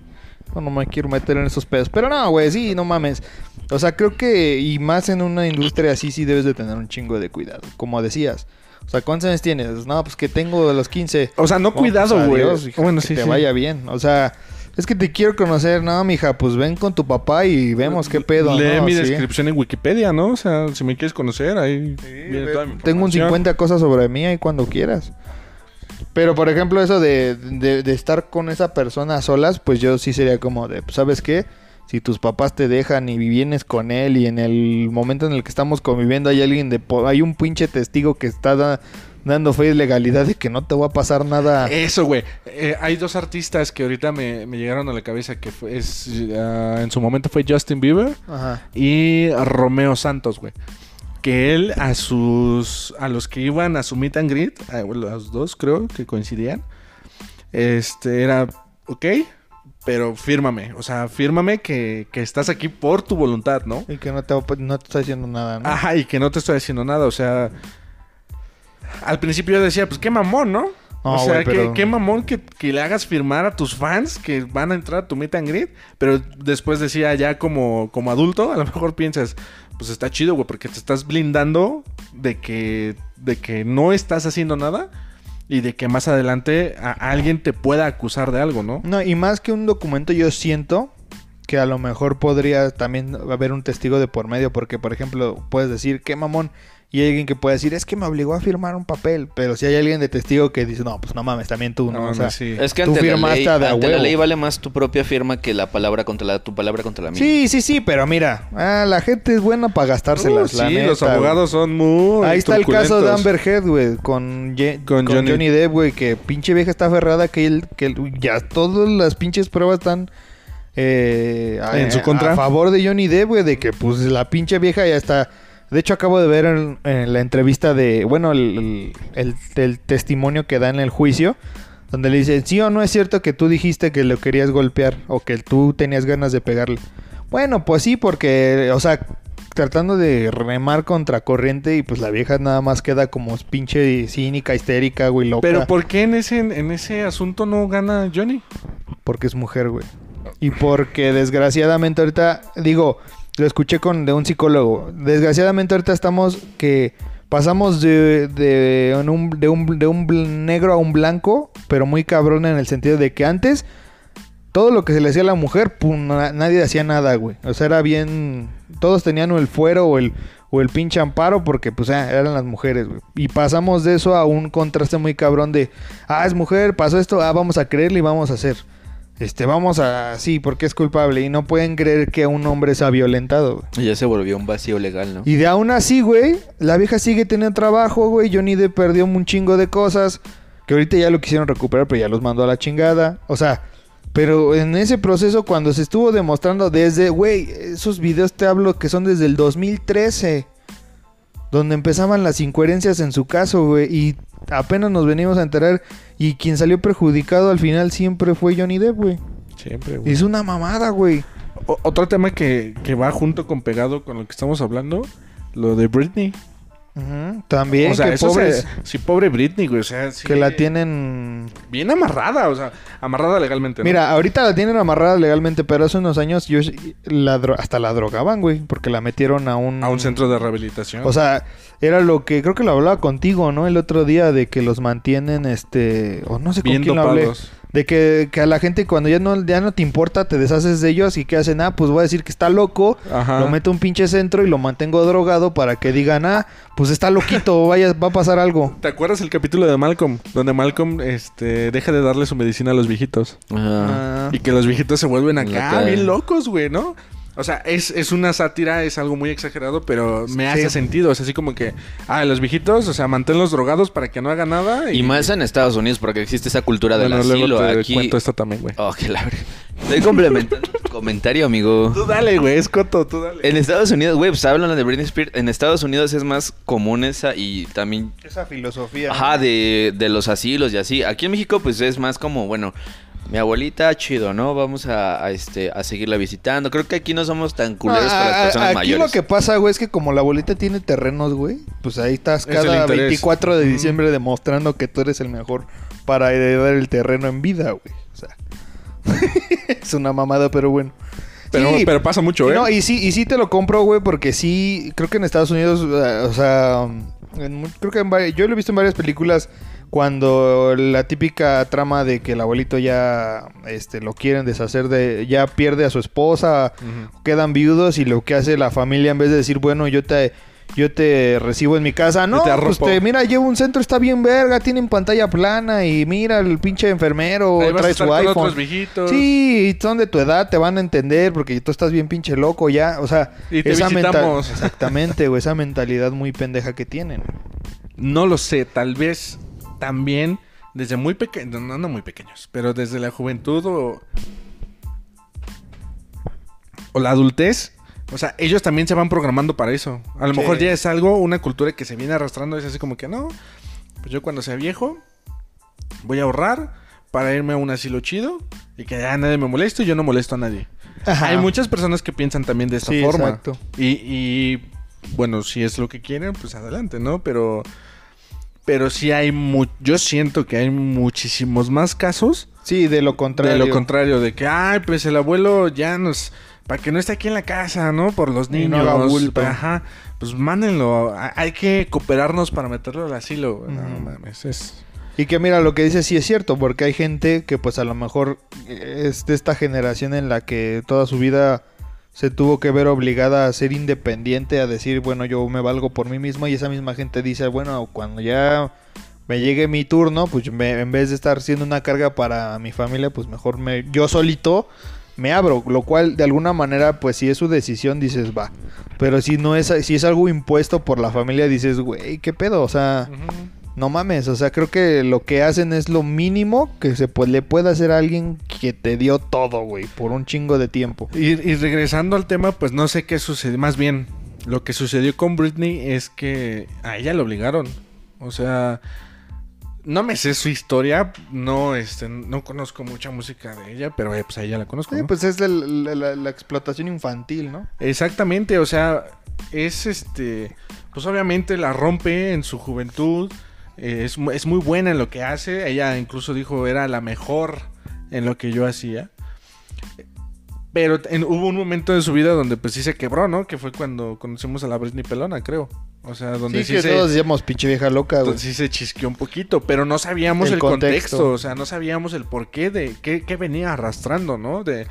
No, no me quiero meter en esos pedos. Pero no, güey, sí, no mames. O sea, creo que, y más en una industria así, sí debes de tener un chingo de cuidado. Como decías. O sea, ¿cuántos años tienes? No, pues que tengo de los 15. O sea, no, cuidado, pues, güey. bueno, que sí, te sí. vaya bien. O sea, es que te quiero conocer. No, mija, pues ven con tu papá y vemos qué pedo. Lee ¿no? mi Sí. descripción en Wikipedia, ¿no? O sea, si me quieres conocer, ahí Sí, viene toda mi Tengo un información. 50 cosas sobre mí ahí cuando quieras. Pero, por ejemplo, eso de, de- de estar con esa persona a solas, pues yo sí sería como de, pues, ¿sabes qué? Si tus papás te dejan y vienes con él y en el momento en el que estamos conviviendo hay alguien de... po- Hay un pinche testigo que está da- dando fe y legalidad de que no te va a pasar nada. Eso, güey. Eh, hay dos artistas que ahorita me, me llegaron a la cabeza que fue, es, ah, en su momento fue Justin Bieber Ajá. y Romeo Santos, güey. Que él a sus a los que iban a su meet and greet, a los dos creo que coincidían, este era, ok, pero fírmame, o sea, fírmame que, que estás aquí por tu voluntad, ¿no? Y que no te, no te está diciendo nada, ¿no? Ajá, y que no te estoy haciendo nada, o sea, al principio yo decía, pues qué mamón, ¿no? No, o sea, qué, pero- qué mamón que, que le hagas firmar a tus fans que van a entrar a tu meet and greet. Pero después decía, ya como, como adulto, a lo mejor piensas, pues está chido, güey, porque te estás blindando de que, de que no estás haciendo nada y de que más adelante a- alguien te pueda acusar de algo, ¿no? No, y más que un documento, yo siento que a lo mejor podría también haber un testigo de por medio, porque por ejemplo, puedes decir, qué mamón, y hay alguien que puede decir, es que me obligó a firmar un papel, pero si hay alguien de testigo que dice, no, pues no mames, también tú, ¿no? No, o sea, sí. Es que Tú ante, la ley, de a ante la huevo. ley vale más tu propia firma que la palabra contra la, tu palabra contra la mía. sí, sí, sí, pero mira, ah, la gente es buena para gastárselas, Uh, la sí, neta, los abogados son muy. Ahí está el caso de. Amber Heard, güey, con, Ye- Con con Johnny. Johnny. Depp, güey, que pinche vieja está aferrada que él, que él- ya todas las pinches pruebas están eh, a, En su contra. a favor de Johnny Depp, güey, de que pues la pinche vieja ya está. De hecho, acabo de ver en, en la entrevista de, bueno, el, el- el- el testimonio que da en el juicio, donde le dicen, sí o no es cierto que tú dijiste que lo querías golpear o que tú tenías ganas de pegarle. Bueno, pues sí, porque, o sea, tratando de remar contra corriente y pues la vieja nada más queda como pinche cínica, histérica, güey, loca. Pero ¿por qué en ese, en ese asunto no gana Johnny? Porque es mujer, güey. Y porque desgraciadamente ahorita, digo, lo escuché con de un psicólogo. Desgraciadamente ahorita estamos que pasamos de, de, un, de, un, de un negro a un blanco, pero muy cabrón en el sentido de que antes todo lo que se le hacía a la mujer, pum, na- nadie hacía nada, güey. O sea, era bien... Todos tenían el fuero o el, o el pinche amparo porque pues ah, eran las mujeres, güey. Y pasamos de eso a un contraste muy cabrón de, ah, es mujer, pasó esto, ah, vamos a creerle y vamos a hacer. Este, vamos a... Sí, porque es culpable. Y no pueden creer que un hombre se ha violentado, güey. Y ya se volvió un vacío legal, ¿no? Y de aún así, güey, la vieja sigue teniendo trabajo, güey. Johnny Depp perdió un chingo de cosas. Que ahorita ya lo quisieron recuperar, pero ya los mandó a la chingada. O sea, pero en ese proceso, cuando se estuvo demostrando desde, güey, esos videos te hablo que son desde el 2013. Donde empezaban las incoherencias en su caso, güey. Y apenas nos venimos a enterar. Y quien salió perjudicado al final siempre fue Johnny Depp, güey. Siempre, güey. Es una mamada, güey. O- otro tema que, que va junto con pegado con lo que estamos hablando, lo de Britney. También, o sea, que eso pobre, sí, pobre Britney, güey. O sea, sí, que la tienen bien amarrada, o sea, amarrada legalmente. ¿no? Mira, ahorita la tienen amarrada legalmente, pero hace unos años yo la dro- hasta la drogaban, güey, porque la metieron a un a un centro de rehabilitación. O sea, era lo que creo que lo hablaba contigo, ¿no? El otro día de que los mantienen este o no sé con quién lo hablé. De que, que a la gente cuando ya no, ya no te importa, te deshaces de ellos y que hacen, ah, pues voy a decir que está loco, Ajá. lo meto a un pinche centro y lo mantengo drogado para que digan, ah, pues está loquito, vaya, va a pasar algo. ¿Te acuerdas el capítulo de Malcolm? Donde Malcolm este, deja de darle su medicina a los viejitos. Ajá. Ah, Y que los viejitos se vuelven acá bien locos, güey, ¿no? O sea, es, es una sátira, es algo muy exagerado, pero me hace sentido. Es así como que, ah, los viejitos, o sea, manténlos drogados para que no hagan nada. Y más en Estados Unidos, porque existe esa cultura del Bueno, asilo. luego te Aquí. cuento esto también, güey. Oh, qué la. Estoy complementando tu comentario, amigo. Tú dale, güey, es coto, tú dale. En Estados Unidos, güey, pues hablan de Britney Spears. En Estados Unidos es más común esa y también esa filosofía. Ajá, de, de los asilos y así. Aquí en México, pues es más como, bueno, mi abuelita, chido, ¿no? Vamos a, a, este, a seguirla visitando. Creo que aquí no somos tan culeros Ah, con las personas aquí mayores. lo que pasa, güey, es que como la abuelita tiene terrenos, güey, pues ahí estás Es cada interés. 24 de diciembre demostrando que tú eres el mejor para heredar el terreno en vida, güey. O sea, es una mamada, pero bueno. Pero, Sí, pero pasa mucho, ¿eh? No, y sí, y sí te lo compro, güey, porque sí, creo que en Estados Unidos, eh, o sea, en creo que en yo lo he visto en varias películas cuando la típica trama de que el abuelito ya, este, lo quieren deshacer de, ya pierde a su esposa, quedan viudos y lo que hace la familia en vez de decir, bueno, yo te, yo te recibo en mi casa, no, te pues te, mira, llevo un centro, está bien verga, tienen pantalla plana y mira, el pinche enfermero Ahí vas a trae estar su con iPhone. otros viejitos. Sí, son de tu edad, te van a entender porque tú estás bien pinche loco ya, o sea, Y te esa exactamente, güey, esa mentalidad muy pendeja que tienen. No lo sé, tal vez también desde muy pequeños, no, no muy pequeños, pero desde la juventud o, o la adultez, o sea, ellos también se van programando para eso. A lo Sí. mejor ya es algo, una cultura que se viene arrastrando, es así como que no, pues yo cuando sea viejo voy a ahorrar para irme a un asilo chido y que ya nadie me moleste y yo no molesto a nadie. Ajá. Hay muchas personas que piensan también de esta Sí, forma. exacto. Y, y, bueno, si es lo que quieren, pues adelante, ¿no? Pero, pero sí hay mu yo siento que hay muchísimos más casos Sí, de lo contrario. de lo contrario, de que, ay, pues el abuelo ya nos, para que no esté aquí en la casa, ¿no? Por los no niños. haga bulto. Ajá, pues mándenlo. Hay que cooperarnos para meterlo al asilo. No Ujú. mames, es... Y que mira, lo que dice sí es cierto, porque hay gente que pues a lo mejor eh, es de esta generación en la que toda su vida se tuvo que ver obligada a ser independiente, a decir, bueno, yo me valgo por mí mismo y esa misma gente dice, bueno, cuando ya me llegue mi turno, pues me- en vez de estar siendo una carga para mi familia, pues mejor me, yo solito me abro, lo cual de alguna manera, pues si es su decisión, dices, va. Pero si no es, si es algo impuesto por la familia, dices, güey, ¿qué pedo? O sea... No mames, o sea, creo que lo que hacen es lo mínimo que se pu- le puede hacer a alguien que te dio todo, güey, por un chingo de tiempo. Y, y regresando al tema, pues no sé qué sucedió. Más bien, lo que sucedió con Britney es que a ella la obligaron. O sea, no me sé su historia, no, este, no conozco mucha música de ella, pero eh, pues a ella la conozco. Sí, ¿no? pues es la- la explotación infantil, ¿no? Exactamente, o sea, es este, pues obviamente la rompe en su juventud, eh, es, es muy buena en lo que hace, ella incluso dijo era la mejor en lo que yo hacía. Pero en- hubo un momento de su vida donde pues sí se quebró, ¿no? Que fue cuando conocimos a la Britney Pelona, creo. O sea, donde sí, sí, que se, todos decíamos pinche vieja loca, sí se chisqueó un poquito, pero no sabíamos El el, contexto. contexto. o sea, no sabíamos el porqué de qué, qué venía arrastrando, ¿no? De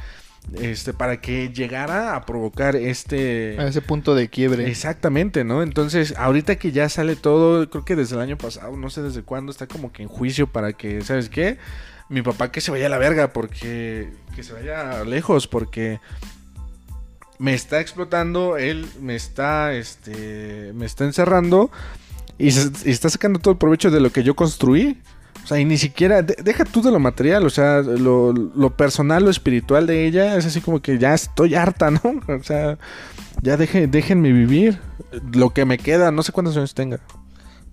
este para que llegara a provocar este A ese punto de quiebre. Exactamente, ¿no? Entonces, ahorita que ya sale todo, creo que desde el año pasado, no sé desde cuándo, está como que en juicio para que, ¿sabes qué? Mi papá que se vaya a la verga, porque. que se vaya lejos, porque. Me está explotando, él me está, este, me está encerrando y, se- y está sacando todo el provecho de lo que yo construí. O sea, y ni siquiera, de- deja tú de lo material, o sea, lo, lo personal, lo espiritual de ella, es así como que ya estoy harta, ¿no? O sea, ya dejen, déjenme vivir lo que me queda, no sé cuántos años tenga.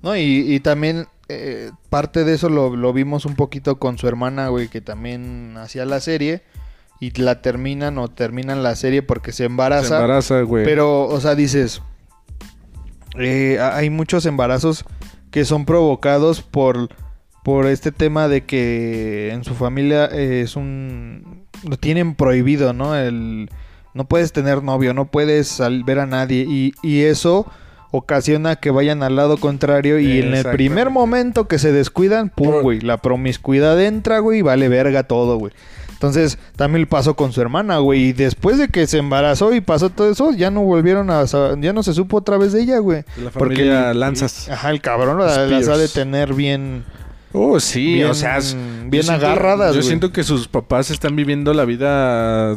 No, y, y también eh, parte de eso lo, lo vimos un poquito con su hermana, güey, que también hacía la serie. Y la terminan o terminan la serie porque se embaraza. Se embaraza, güey. Pero, o sea, dices, eh, ha- hay muchos embarazos que son provocados por, por este tema de que en su familia eh, es un... Lo tienen prohibido, ¿no? El, no puedes tener novio, no puedes ver a nadie. Y, y eso ocasiona que vayan al lado contrario y en el primer momento que se descuidan, pum, güey, la promiscuidad entra, güey, y vale verga todo, güey. Entonces, también pasó con su hermana, güey, y después de que se embarazó y pasó todo eso, ya no volvieron a, ya no se supo otra vez de ella, güey. La Porque familia el- Lanzas. Ajá, el cabrón la- las ha de tener bien, Oh, sí, bien, o sea, es- bien yo siento- agarradas, Yo siento que sus papás están viviendo la vida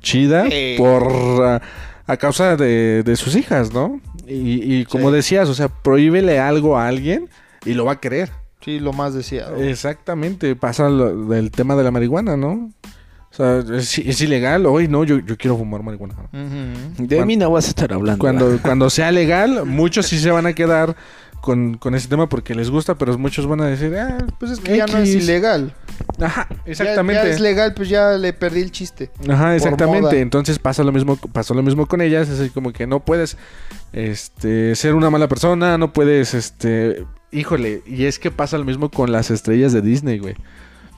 chida Eh. por ah, a causa de, de sus hijas, ¿no? Y, y como Sí. decías, o sea, prohíbele algo a alguien y lo va a querer. Sí, lo más deseado. Exactamente, pasa lo- del tema de la marihuana, ¿no? O sea, es, es ilegal. Hoy no, yo, yo quiero fumar marihuana. Ujú. De mí no vas a estar hablando. Cuando, cuando sea legal, muchos sí se van a quedar con, con ese tema porque les gusta, pero muchos van a decir, ah, Pues es que ya no es X". ilegal. Ajá, Ya- exactamente. Ya, es legal, pues ya le perdí el chiste. Ajá, exactamente. Entonces pasa lo mismo, pasó lo mismo con ellas. Es así como que no puedes este, ser una mala persona, no puedes, este, híjole, y es que pasa lo mismo con las estrellas de Disney, güey.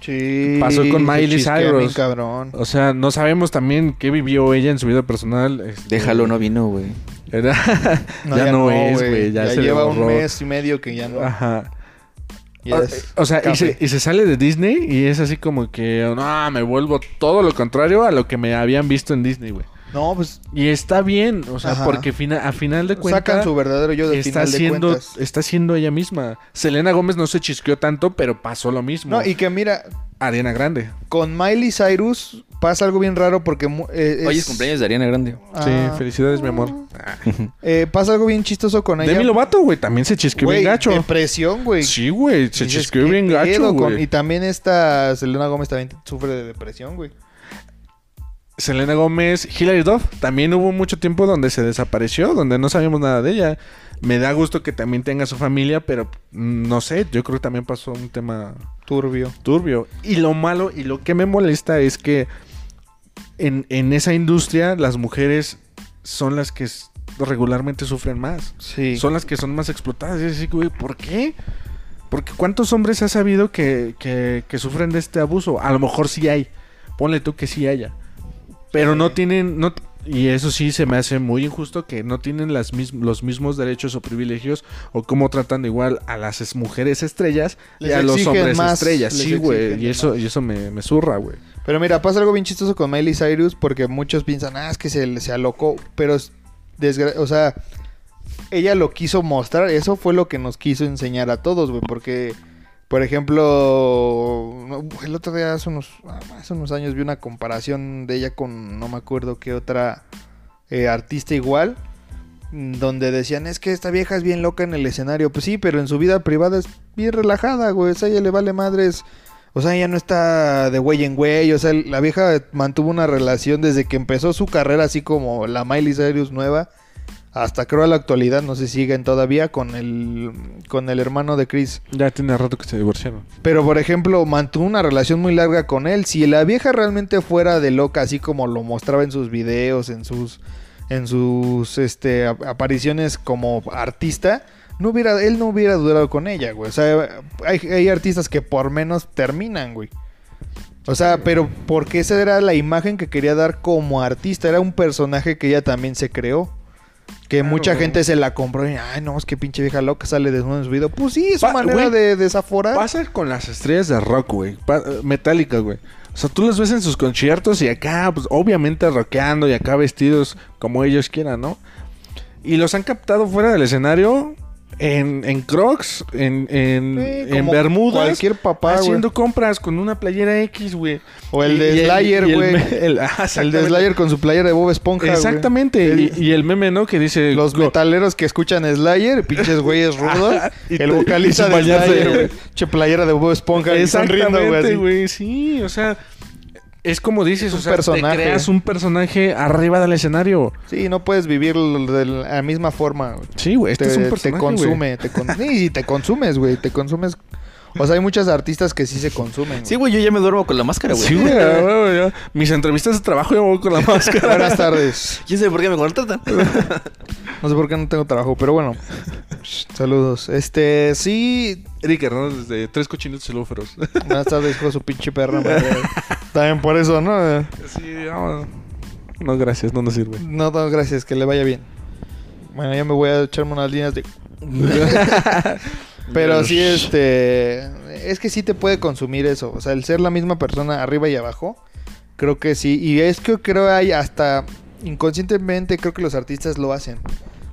Sí. Pasó con Miley Cyrus. cabrón. O sea, no sabemos también qué vivió ella en su vida personal. este, Déjalo, no vino, güey. Ya, no, es, güey. Ya, se le lleva un mes y medio que ya no. Ajá. ya O- O sea, y se, y se sale de Disney y es así como que, no, me vuelvo todo lo contrario a lo que me habían visto en Disney, güey. No, pues Y está bien, o sea, Ajá. porque fina- a final de cuentas sacan su verdadero yo del está final de siendo, cuentas. está siendo ella misma. Selena Gómez no se chisqueó tanto, pero pasó lo mismo. No, y que mira, Ariana Grande. con Miley Cyrus pasa algo bien raro porque... eh, Hoy es cumpleaños de Ariana Grande. Ah. Sí, felicidades, mi amor. Eh, pasa algo bien chistoso con ella. Demi Lovato, güey, también se chisqueó bien gacho. depresión, güey. Sí, güey, se chisqueó ¿qué bien gacho, con- güey. Y también esta Selena Gómez también sufre de depresión, güey. Selena Gómez, Hilary Duff, también hubo mucho tiempo donde se desapareció, donde no sabíamos nada de ella. Me da gusto que también tenga su familia, pero mm, no sé, yo creo que también pasó un tema Turbio. turbio. Y lo malo y lo que me molesta es que en, en esa industria las mujeres son las que regularmente sufren más. Sí. Son las que son más explotadas. Y es así, güey, ¿por qué? Porque ¿cuántos hombres has sabido que, que, que sufren de este abuso? A lo mejor sí hay. Ponle tú que sí haya. Pero no tienen... No, y eso sí se me hace muy injusto que no tienen las mis- los mismos derechos o privilegios o cómo tratan de igual a las es- mujeres estrellas y a los hombres más, estrellas. Sí, güey. Y eso, más. y eso me, me zurra, güey. Pero mira, pasa algo bien chistoso con Miley Cyrus porque muchos piensan, ah, es que se, se alocó. Pero, o sea, ella lo quiso mostrar. Eso fue lo que nos quiso enseñar a todos, güey. Porque, por ejemplo, el otro día, hace unos, hace unos años, vi una comparación de ella con no me acuerdo qué otra eh, artista igual. Donde decían, es que esta vieja es bien loca en el escenario. Pues sí, pero en su vida privada es bien relajada, güey. O sea, ella le vale madres. O sea, ella no está de güey en güey. O sea, la vieja mantuvo una relación desde que empezó su carrera, así como la Miley Cyrus nueva, hasta creo a la actualidad. No sé si siguen todavía con el, con el hermano de Chris. Ya tiene rato que se divorciaron. Pero, por ejemplo, mantuvo una relación muy larga con él. Si la vieja realmente fuera de loca, así como lo mostraba en sus videos, en sus, en sus este, ap- apariciones como artista, no hubiera, él no hubiera durado con ella, güey. O sea, hay, hay artistas que por menos terminan, güey. O sea, pero porque esa era la imagen que quería dar como artista. Era un personaje que ella también se creó. Que Claro, mucha güey. gente se la compró y, ay, no, es que pinche vieja loca sale desnuda en su video. Pues sí, es su Pa- manera güey, de desaforar. Pasa con las estrellas de rock, güey. Metallica, güey. O sea, tú las ves en sus conciertos y acá, pues, obviamente rockeando y acá vestidos como ellos quieran, ¿no? Y los han captado fuera del escenario en, en crocs, en, en, Sí, en bermudas. cualquier papá. Haciendo compras con una playera X, güey. O el Y- de y Slayer, el güey. me- El, ah, El de. Slayer con su playera de Bob Esponja. Exactamente. El- Y, el meme, ¿no? Que dice... Los metaleros que escuchan Slayer, pinches güeyes rudos. Y el vocalista y de. Slayer, güey. Che playera de Bob Esponja. Exactamente, güey. Sí, o sea, es como dices, Es un o sea, personaje. te creas un personaje arriba del escenario. Sí, no puedes vivir de la misma forma. Sí, güey, este te, es un te personaje, consume. Te con... Sí, te consumes, güey. Te consumes. O sea, hay muchos artistas que sí se consumen. Sí, güey, yo ya me duermo con la máscara, güey. Sí, güey. Mis entrevistas de trabajo yo me voy con la máscara. Buenas tardes. ¿Quién sabe por qué me contratan? No sé por qué no tengo trabajo, pero bueno. Saludos. Este, sí, Eric Hernández de Tres Cochinitos y Luego Feroz. Buenas tardes, hijo de su pinche perra. madre. También por eso, ¿no? sí, no, no, gracias, no nos sirve. No, no, gracias, que le vaya bien. Bueno, ya me voy a echarme unas líneas de... Pero sí, este... Es que sí te puede consumir eso. O sea, el ser la misma persona arriba y abajo, creo que sí. Y es que creo hay hasta... Inconscientemente creo que los artistas lo hacen.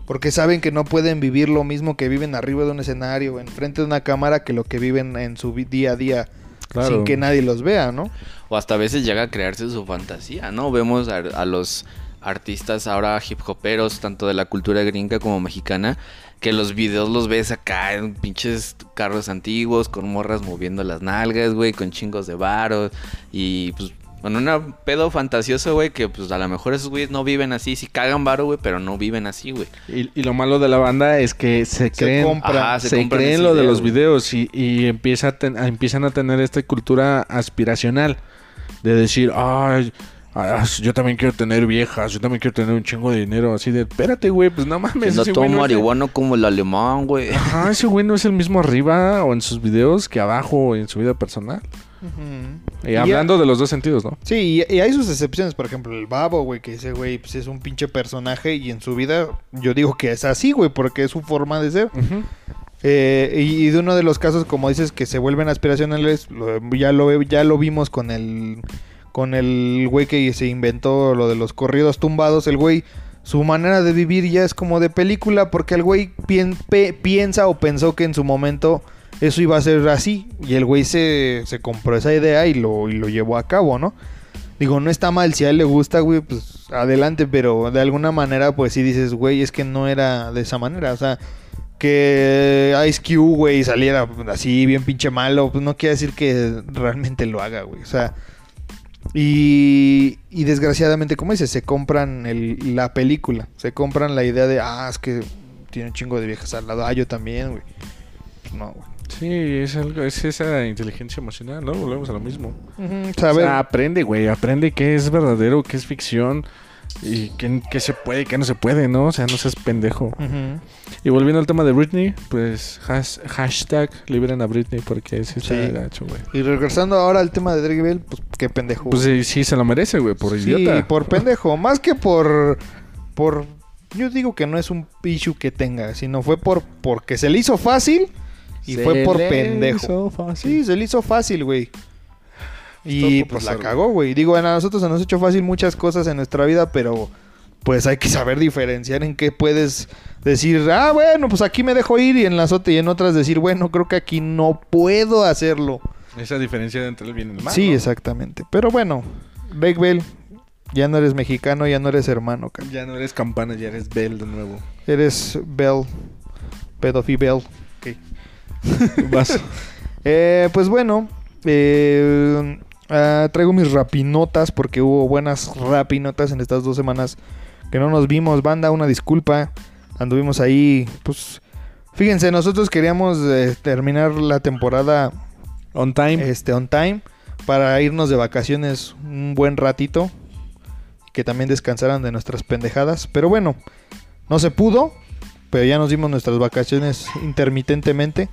Porque saben que no pueden vivir lo mismo que viven arriba de un escenario, enfrente de una cámara, que lo que viven en su día a día. Claro. Sin que nadie los vea, ¿no? O hasta a veces llega a crearse su fantasía, ¿no? Vemos a, a los artistas ahora hip hoperos, tanto de la cultura gringa como mexicana, que los videos los ves acá en pinches carros antiguos, con morras moviendo las nalgas, güey, con chingos de varos y pues con un pedo fantasioso, güey, que pues a lo mejor esos güeyes no viven así, sí cagan varo, güey, pero no viven así, güey. Y, y lo malo de la banda es que se creen, compra. Ajá, se, se compran creen lo de los videos y, y empieza a ten- a- empiezan a tener esta cultura aspiracional de decir, ay, ah, yo también quiero tener viejas, yo también quiero tener un chingo de dinero, así de, espérate, güey, pues no mames. no el- marihuano como el alemán, güey. Ajá, ese güey no es el mismo arriba o en sus videos que abajo en su vida personal. Y Y hablando de los dos sentidos, ¿no? Sí, y, y hay sus excepciones, por ejemplo, el babo, güey, que ese güey pues, es un pinche personaje y en su vida yo digo que es así, güey, porque es su forma de ser. Eh, y, y de uno de los casos, como dices, que se vuelven aspiracionales, lo- ya, lo, ya lo vimos con el con el güey que se inventó lo de los corridos tumbados, el güey, su manera de vivir ya es como de película, porque el güey piensa o pensó que en su momento eso iba a ser así, y el güey se, se compró esa idea y lo, y lo llevó a cabo, ¿no? Digo, no está mal, si a él le gusta, güey, pues adelante, pero de alguna manera, pues sí dices, güey, es que no era de esa manera, o sea, que Ice Cube, güey, saliera así bien pinche malo, pues no quiere decir que realmente lo haga, güey, o sea, y, y desgraciadamente, como dices, se compran el- la película, se compran la idea de, ah, es que tiene un chingo de viejas al lado, ah, yo también, güey. Pues no, güey. Sí, es, algo, es esa inteligencia emocional, ¿no? Volvemos a lo mismo. O sea, aprende, güey. Aprende qué es verdadero, qué es ficción. Y qué, qué se puede y qué no se puede, ¿no? O sea, no seas pendejo. Y volviendo al tema de Britney, pues has- hashtag liberen a Britney porque sí está Sí. gacho, güey. Y regresando ahora al tema de Drake Bell, pues qué pendejo. Pues sí, sí se lo merece, güey, por Sí, idiota. por pendejo. Más que por. por. Yo digo que no es un issue que tenga, sino fue por porque se le hizo fácil y Se fue por le pendejo. hizo fácil. Sí, se le hizo fácil, güey. Y pues la cagó, güey. Digo, a nosotros se nos ha hecho fácil muchas cosas en nuestra vida, pero pues hay que saber diferenciar en qué puedes decir, ah, bueno, pues aquí me dejo ir y en las otras y en otras decir, bueno, creo que aquí no puedo hacerlo. Esa diferencia entre el bien y el mal. sí, ¿no? exactamente. Pero bueno, Drake Bell, ya no eres mexicano, ya no eres hermano, ca- Ya no eres campana, ya eres Bell de nuevo. eres Bell, Pedofi Bell. Ok. Vas. Eh, pues bueno, eh, ah, traigo mis rapinotas porque hubo buenas rapinotas en estas dos semanas que no nos vimos. Banda, una disculpa. Anduvimos ahí, pues... Fíjense, nosotros queríamos eh, terminar la temporada On time. este, on time para irnos de vacaciones un buen ratito. Que también descansaran de nuestras pendejadas. Pero bueno, no se pudo. Pero ya nos dimos nuestras vacaciones intermitentemente.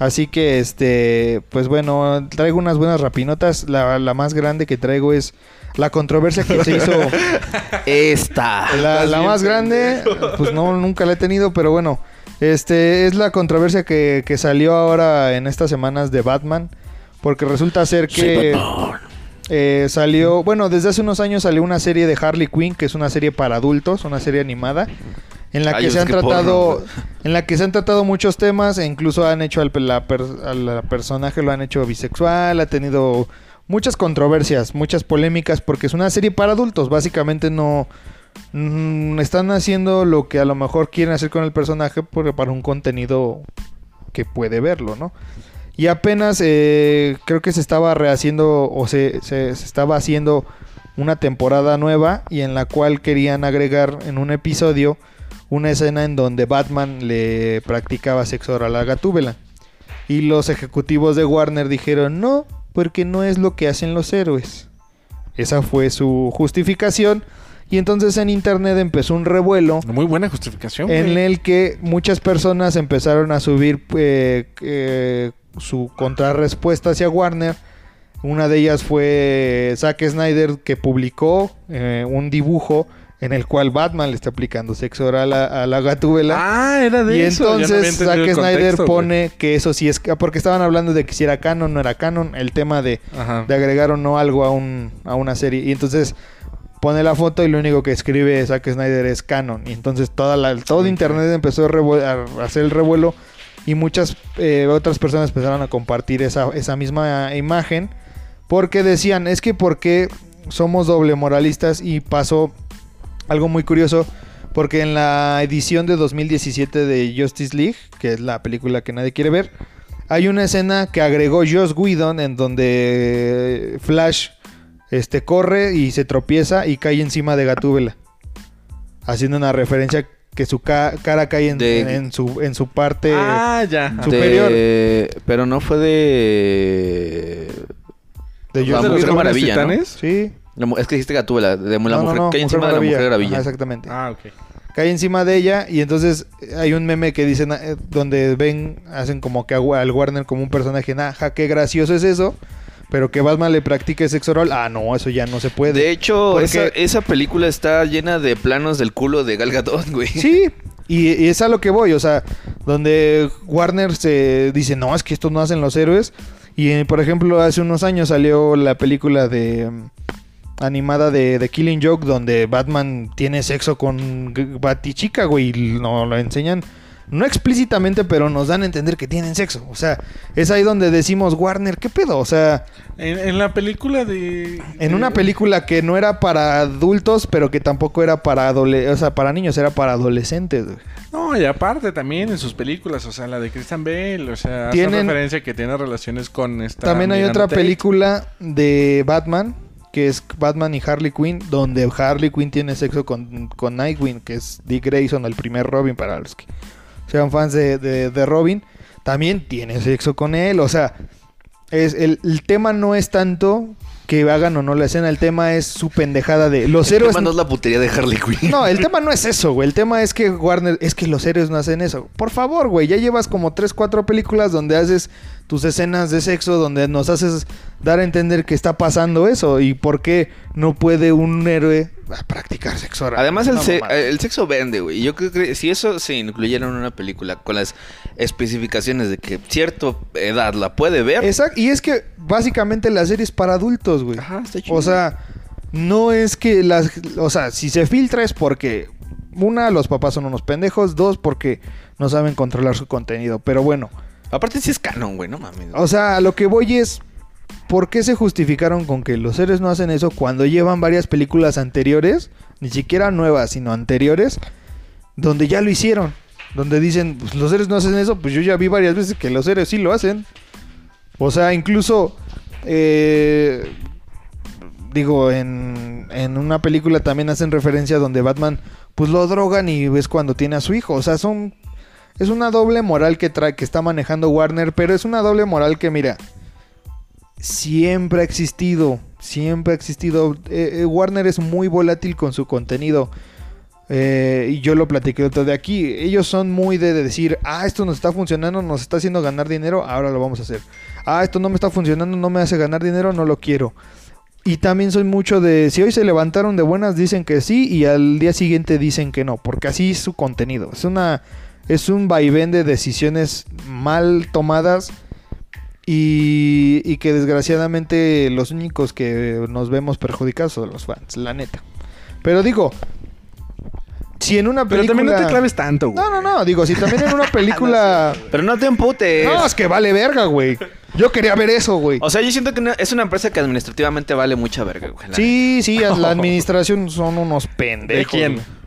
Así que, este, pues bueno, traigo unas buenas rapinotas. La, la más grande que traigo es la controversia que se hizo. Esta. La, más grande, pues no, nunca la he tenido, pero bueno. Este es la controversia que, que salió ahora en estas semanas de Batman. Porque resulta ser que eh, salió, bueno, desde hace unos años salió una serie de Harley Quinn, que es una serie para adultos, una serie animada, en la Ay, que se han que tratado, porno. en la que se han tratado muchos temas, e incluso han hecho al, la per- al personaje lo han hecho bisexual, ha tenido muchas controversias, muchas polémicas, porque es una serie para adultos, básicamente no mm, están haciendo lo que a lo mejor quieren hacer con el personaje porque para un contenido que puede verlo, ¿no? Y apenas eh, creo que se estaba rehaciendo o se, se- se estaba haciendo una temporada nueva y en la cual querían agregar en un episodio una escena en donde Batman le practicaba sexo oral a Gatúbela. Y los ejecutivos de Warner dijeron no, porque no es lo que hacen los héroes. Esa fue su justificación. Y entonces en internet empezó un revuelo Muy buena justificación. en güey. el que muchas personas empezaron a subir eh, eh, su contrarrespuesta hacia Warner. Una de ellas fue Zack Snyder que publicó eh, un dibujo en el cual Batman le está aplicando sexo oral a, a la gatúbela. Ah, era de y eso. no había entonces entendido Zack Snyder contexto, pone que eso sí es... Porque estaban hablando de que si era canon o no era canon, el tema de, Ajá. de agregar o no algo a, un, a una serie. Y entonces pone la foto y lo único que escribe Zack Snyder es canon. Y entonces toda la, todo internet empezó a hacer el revuelo y muchas eh, otras personas empezaron a compartir esa, esa misma imagen porque decían, es que porque somos doble moralistas y pasó algo muy curioso. Porque en la edición de 2017 de Justice League, que es la película que nadie quiere ver, hay una escena que agregó Joss Whedon en donde Flash este, corre y se tropieza y cae encima de Gatúbela. Haciendo una referencia que su ca- cara cae en, De- en su, en su parte... Ah, ya. Su- superior. De- Pero no fue de... de Joss Mujer ¿De los. Maravilla. Sí. Es que dijiste Gatúbela, de la No, mujer, no, no, cae Mujer encima de la Mujer Maravilla. Ajá, exactamente. Ah, ok. cae encima de ella y entonces eh, hay un meme que dicen eh, donde ven hacen como que al Warner como un personaje, ajá, qué gracioso es eso, pero que Batman le practique sexo oral, ah no, eso ya no se puede. De hecho, Porque- esa, esa película está llena de planos del culo de Gal Gadot, güey. Sí, y, y es a lo que voy, o sea, donde Warner se dice, no, es que esto no hacen los héroes. Y eh, por ejemplo, hace unos años salió la película de mm, animada de, de Killing Joke, donde Batman tiene sexo con Batichica, güey, y no lo enseñan. No explícitamente, pero nos dan a entender que tienen sexo. O sea, es ahí donde decimos, Warner, ¿qué pedo? O sea, En, en la película de... en de- una película que no era para adultos, pero que tampoco era para adole o sea, para niños, era para adolescentes. güey. No, y aparte también en sus películas, o sea, la de Christian Bale, o sea, hace referencia que tiene relaciones con esta... También hay otra Tate. película de Batman, que es Batman y Harley Quinn, donde Harley Quinn tiene sexo con, con Nightwing, que es Dick Grayson, el primer Robin, para los que sean fans de, de- de Robin. También tiene sexo con él, o sea, es, el, el tema no es tanto que hagan o no la escena, el tema es su pendejada de los héroes... Héroes... la putería de Harley Quinn. No, el tema no es eso, güey. El tema es que Warner, es que los héroes no hacen eso. Por favor, güey, ya llevas como 3, 4 películas donde haces tus escenas de sexo, donde nos haces dar a entender que está pasando eso. ¿Y por qué no puede un héroe ah, practicar sexo oral? Además, el, se- el sexo vende, güey. Yo creo que si eso se incluyera en una película con las especificaciones de que cierta edad la puede ver. Exacto. Y es que básicamente la serie es para adultos, güey. Ajá, está chido. O sea, no es que las... O sea, si se filtra es porque... Una, los papás son unos pendejos. Dos, porque no saben controlar su contenido. Pero bueno. Aparte, sí es canon, güey, no mames. O sea, lo que voy es. ¿Por qué se justificaron con que los héroes no hacen eso cuando llevan varias películas anteriores? Ni siquiera nuevas, sino anteriores. Donde ya lo hicieron. Donde dicen, pues, los héroes no hacen eso. Pues yo ya vi varias veces que los héroes sí lo hacen. O sea, incluso. eh, digo, en, en una película también hacen referencia donde Batman. Pues lo drogan y ves cuando tiene a su hijo. O sea, son. Es una doble moral que trae, que está manejando Warner, pero es una doble moral que, mira, siempre ha existido, siempre ha existido. Eh, eh, Warner es muy volátil con su contenido. Eh, y yo lo platiqué otro de aquí. Ellos son muy de, de decir, ah, esto nos está funcionando, nos está haciendo ganar dinero, ahora lo vamos a hacer. Ah, esto no me está funcionando, no me hace ganar dinero, no lo quiero. Y también soy mucho de, si hoy se levantaron de buenas, dicen que sí, y al día siguiente dicen que no, porque así es su contenido. Es una, es un vaivén de decisiones mal tomadas y, y que desgraciadamente los únicos que nos vemos perjudicados son los fans, la neta. Pero digo, si en una Pero película... también no te claves tanto, güey. No, no, no, digo, si también en una película... Pero no te emputes. No, es que vale verga, güey. Yo quería ver eso, güey. O sea, yo siento que no- es una empresa que administrativamente vale mucha verga, güey. Sí, sí, la administración son unos pendejos. ¿De quién? güey.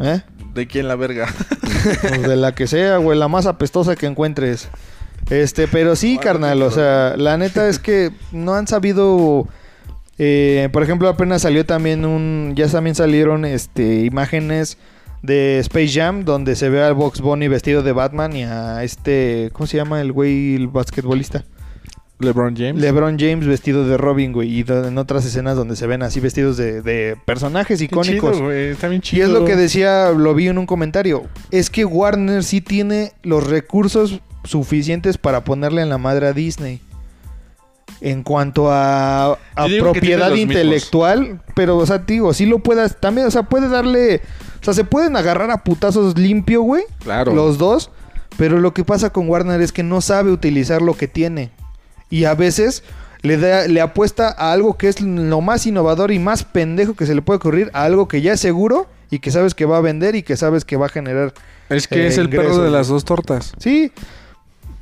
¿Eh? ¿De quién la verga? Pues de la que sea, güey, la más apestosa que encuentres. Este, pero sí, Bueno, carnal, o sea, la neta es que no han sabido... eh, por ejemplo, apenas salió también un... Ya también salieron este, imágenes de Space Jam donde se ve al Box Bunny vestido de Batman y a este... ¿Cómo se llama el güey, el basquetbolista? LeBron James. LeBron James vestido de Robin, güey, y en otras escenas donde se ven así vestidos de, de personajes icónicos. chido, güey. Está bien y chido. es lo que decía, lo vi en un comentario. Es que Warner sí tiene los recursos suficientes para ponerle en la madre a Disney. en cuanto a, propiedad mismos. intelectual, pero, o sea, digo, sí lo puedas, también, o sea, puede darle, o sea, se pueden agarrar a putazos limpio, güey, Claro. los dos, pero lo que pasa con Warner es que no sabe utilizar lo que tiene. Y a veces le, da, le apuesta a algo que es lo más innovador y más pendejo que se le puede ocurrir, a algo que ya es seguro y que sabes que va a vender y que sabes que va a generar. Es que Eh, es el perro de las dos tortas. Sí.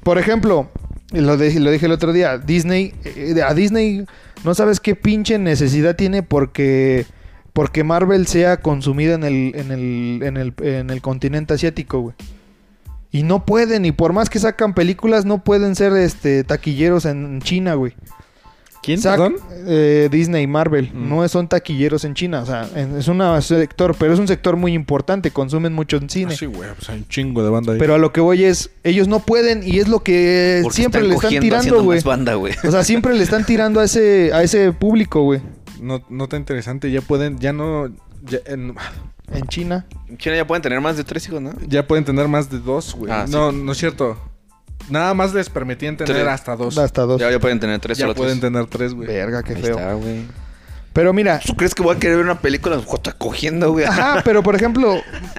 Por ejemplo, lo, de- lo dije el otro día, Disney, eh, a Disney no sabes qué pinche necesidad tiene porque porque Marvel sea consumida en el en el en el, en el continente asiático, güey. Y no pueden, y por más que sacan películas, no pueden ser este taquilleros en China, güey. ¿Quién? Sac- eh, Disney y Marvel Mm. no son taquilleros en China, o sea, es un sector, pero es un sector muy importante, consumen mucho en cine. Ah, sí, güey, pues hay un chingo de banda ahí. Pero a lo que voy es, ellos no pueden y es lo que Porque siempre le están cogiendo tirando, güey. más banda, güey. O sea, siempre le están tirando a ese a ese público, güey, no, no tan interesante. Ya pueden, ya no. Ya, en China. En China ya pueden tener más de tres hijos, ¿no? ya pueden tener más de dos, güey. Ah, sí. no, no es cierto. Nada más les permitían tener Tres. hasta dos. Hasta dos. Ya, ya pueden tener tres ya pueden tres. tener tres, güey. Verga, qué Ahí feo. está, güey. Pero mira, ¿Tú crees que voy a querer ver una película de Jota cogiendo, güey? ajá, pero por ejemplo,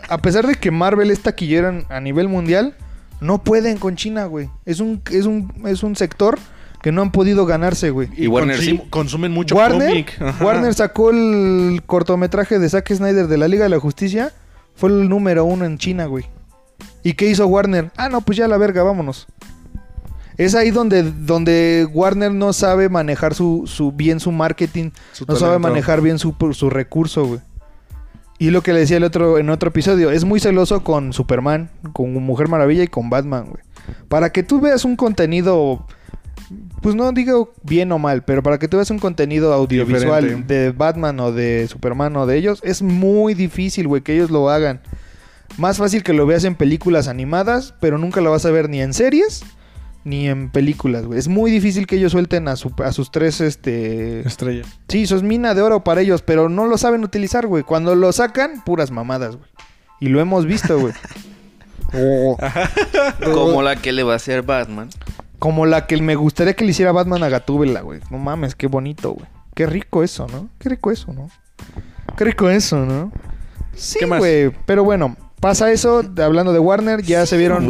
a pesar de que Marvel es taquillero en- a nivel mundial, no pueden con China, güey. Es un es un es un sector que no han podido ganarse, güey. Y Warner sí. consumen mucho Warner, cómic. Warner sacó el cortometraje de Zack Snyder de la Liga de la Justicia. Fue el número uno en China, güey. ¿Y qué hizo Warner? Ah, no, pues ya la verga, vámonos. Es ahí donde, donde Warner no sabe manejar su, su bien su marketing, Su no sabe manejar bien su, su recurso, güey. Y lo que le decía el otro, en otro episodio, es muy celoso con Superman, con Mujer Maravilla y con Batman, güey. Para que tú veas un contenido, pues no digo bien o mal, pero para que tú veas un contenido audiovisual Diferente. de Batman o de Superman o de ellos, es muy difícil, güey, que ellos lo hagan. Más fácil que lo veas en películas animadas, pero nunca lo vas a ver ni en series ni en películas, güey. Es muy difícil que ellos suelten a, su- a sus tres, este... Estrella. Sí, eso es mina de oro para ellos, pero no lo saben utilizar, güey. Cuando lo sacan, puras mamadas, güey. Y lo hemos visto, güey. Oh. Como la que le va a hacer Batman. Como la que me gustaría que le hiciera Batman a Gatúbela, güey. No mames, qué bonito, güey. Qué rico eso, ¿no? Qué rico eso, ¿no? Qué rico eso, ¿no? Sí, güey. Pero bueno, pasa eso. de- Hablando de Warner, ya se vieron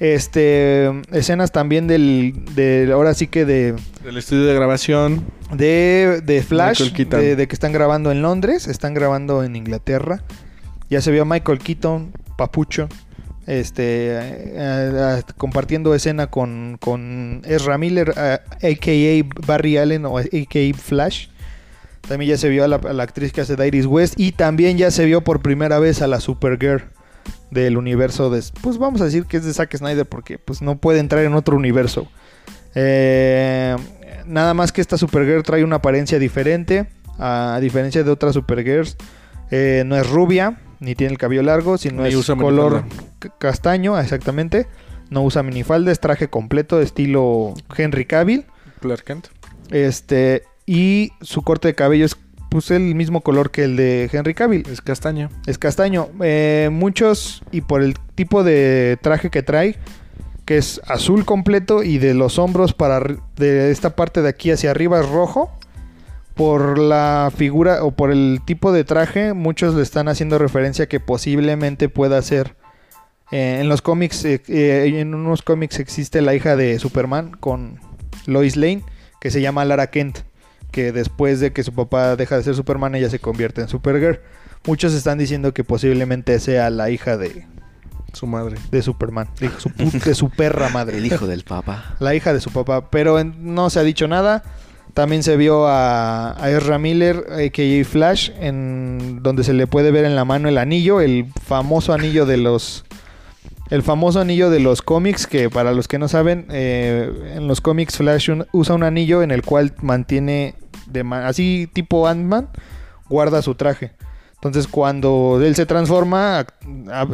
este escenas también del, del ahora sí que de Del estudio de grabación. de, de Flash, de, de que están grabando en Londres, están grabando en Inglaterra. Ya se vio a Michael Keaton, papucho, este, eh, compartiendo escena con, con Ezra Miller, a.k.a. Barry Allen o a.k.a. Flash. También ya se vio a la, a la actriz que hace de Iris West y también ya se vio por primera vez a la Supergirl del universo de... Pues vamos a decir que es de Zack Snyder porque pues no puede entrar en otro universo. Eh, nada más que esta Supergirl trae una apariencia diferente. A diferencia de otras Supergirls. eh, no es rubia, ni tiene el cabello largo, sino Ni es usa color castaño, exactamente. No usa minifalda, es traje completo, estilo Henry Cavill. Clark Kent. Este, y su corte de cabello es pues, el mismo color que el de Henry Cavill. Es castaño. Es castaño. Eh, muchos, y por el tipo de traje que trae, que es azul completo y de los hombros para de esta parte de aquí hacia arriba es rojo. Por la figura o por el tipo de traje, muchos le están haciendo referencia que posiblemente pueda ser. eh, en los cómics, eh, eh, en unos cómics existe la hija de Superman con Lois Lane, que se llama Lara Kent, que después de que su papá deja de ser Superman, ella se convierte en Supergirl. Muchos están diciendo que posiblemente sea la hija de, Su madre. de Superman, de su, pu- de su perra madre. El hijo del papá. La hija de su papá, pero en- no se ha dicho nada. También se vio a, a Ezra Miller, a.k.a. Flash, en donde se le puede ver en la mano el anillo, el famoso anillo de los... El famoso anillo de los cómics, que para los que no saben, eh, en los cómics Flash usa un anillo en el cual mantiene, de así tipo Ant-Man, guarda su traje. Entonces cuando él se transforma,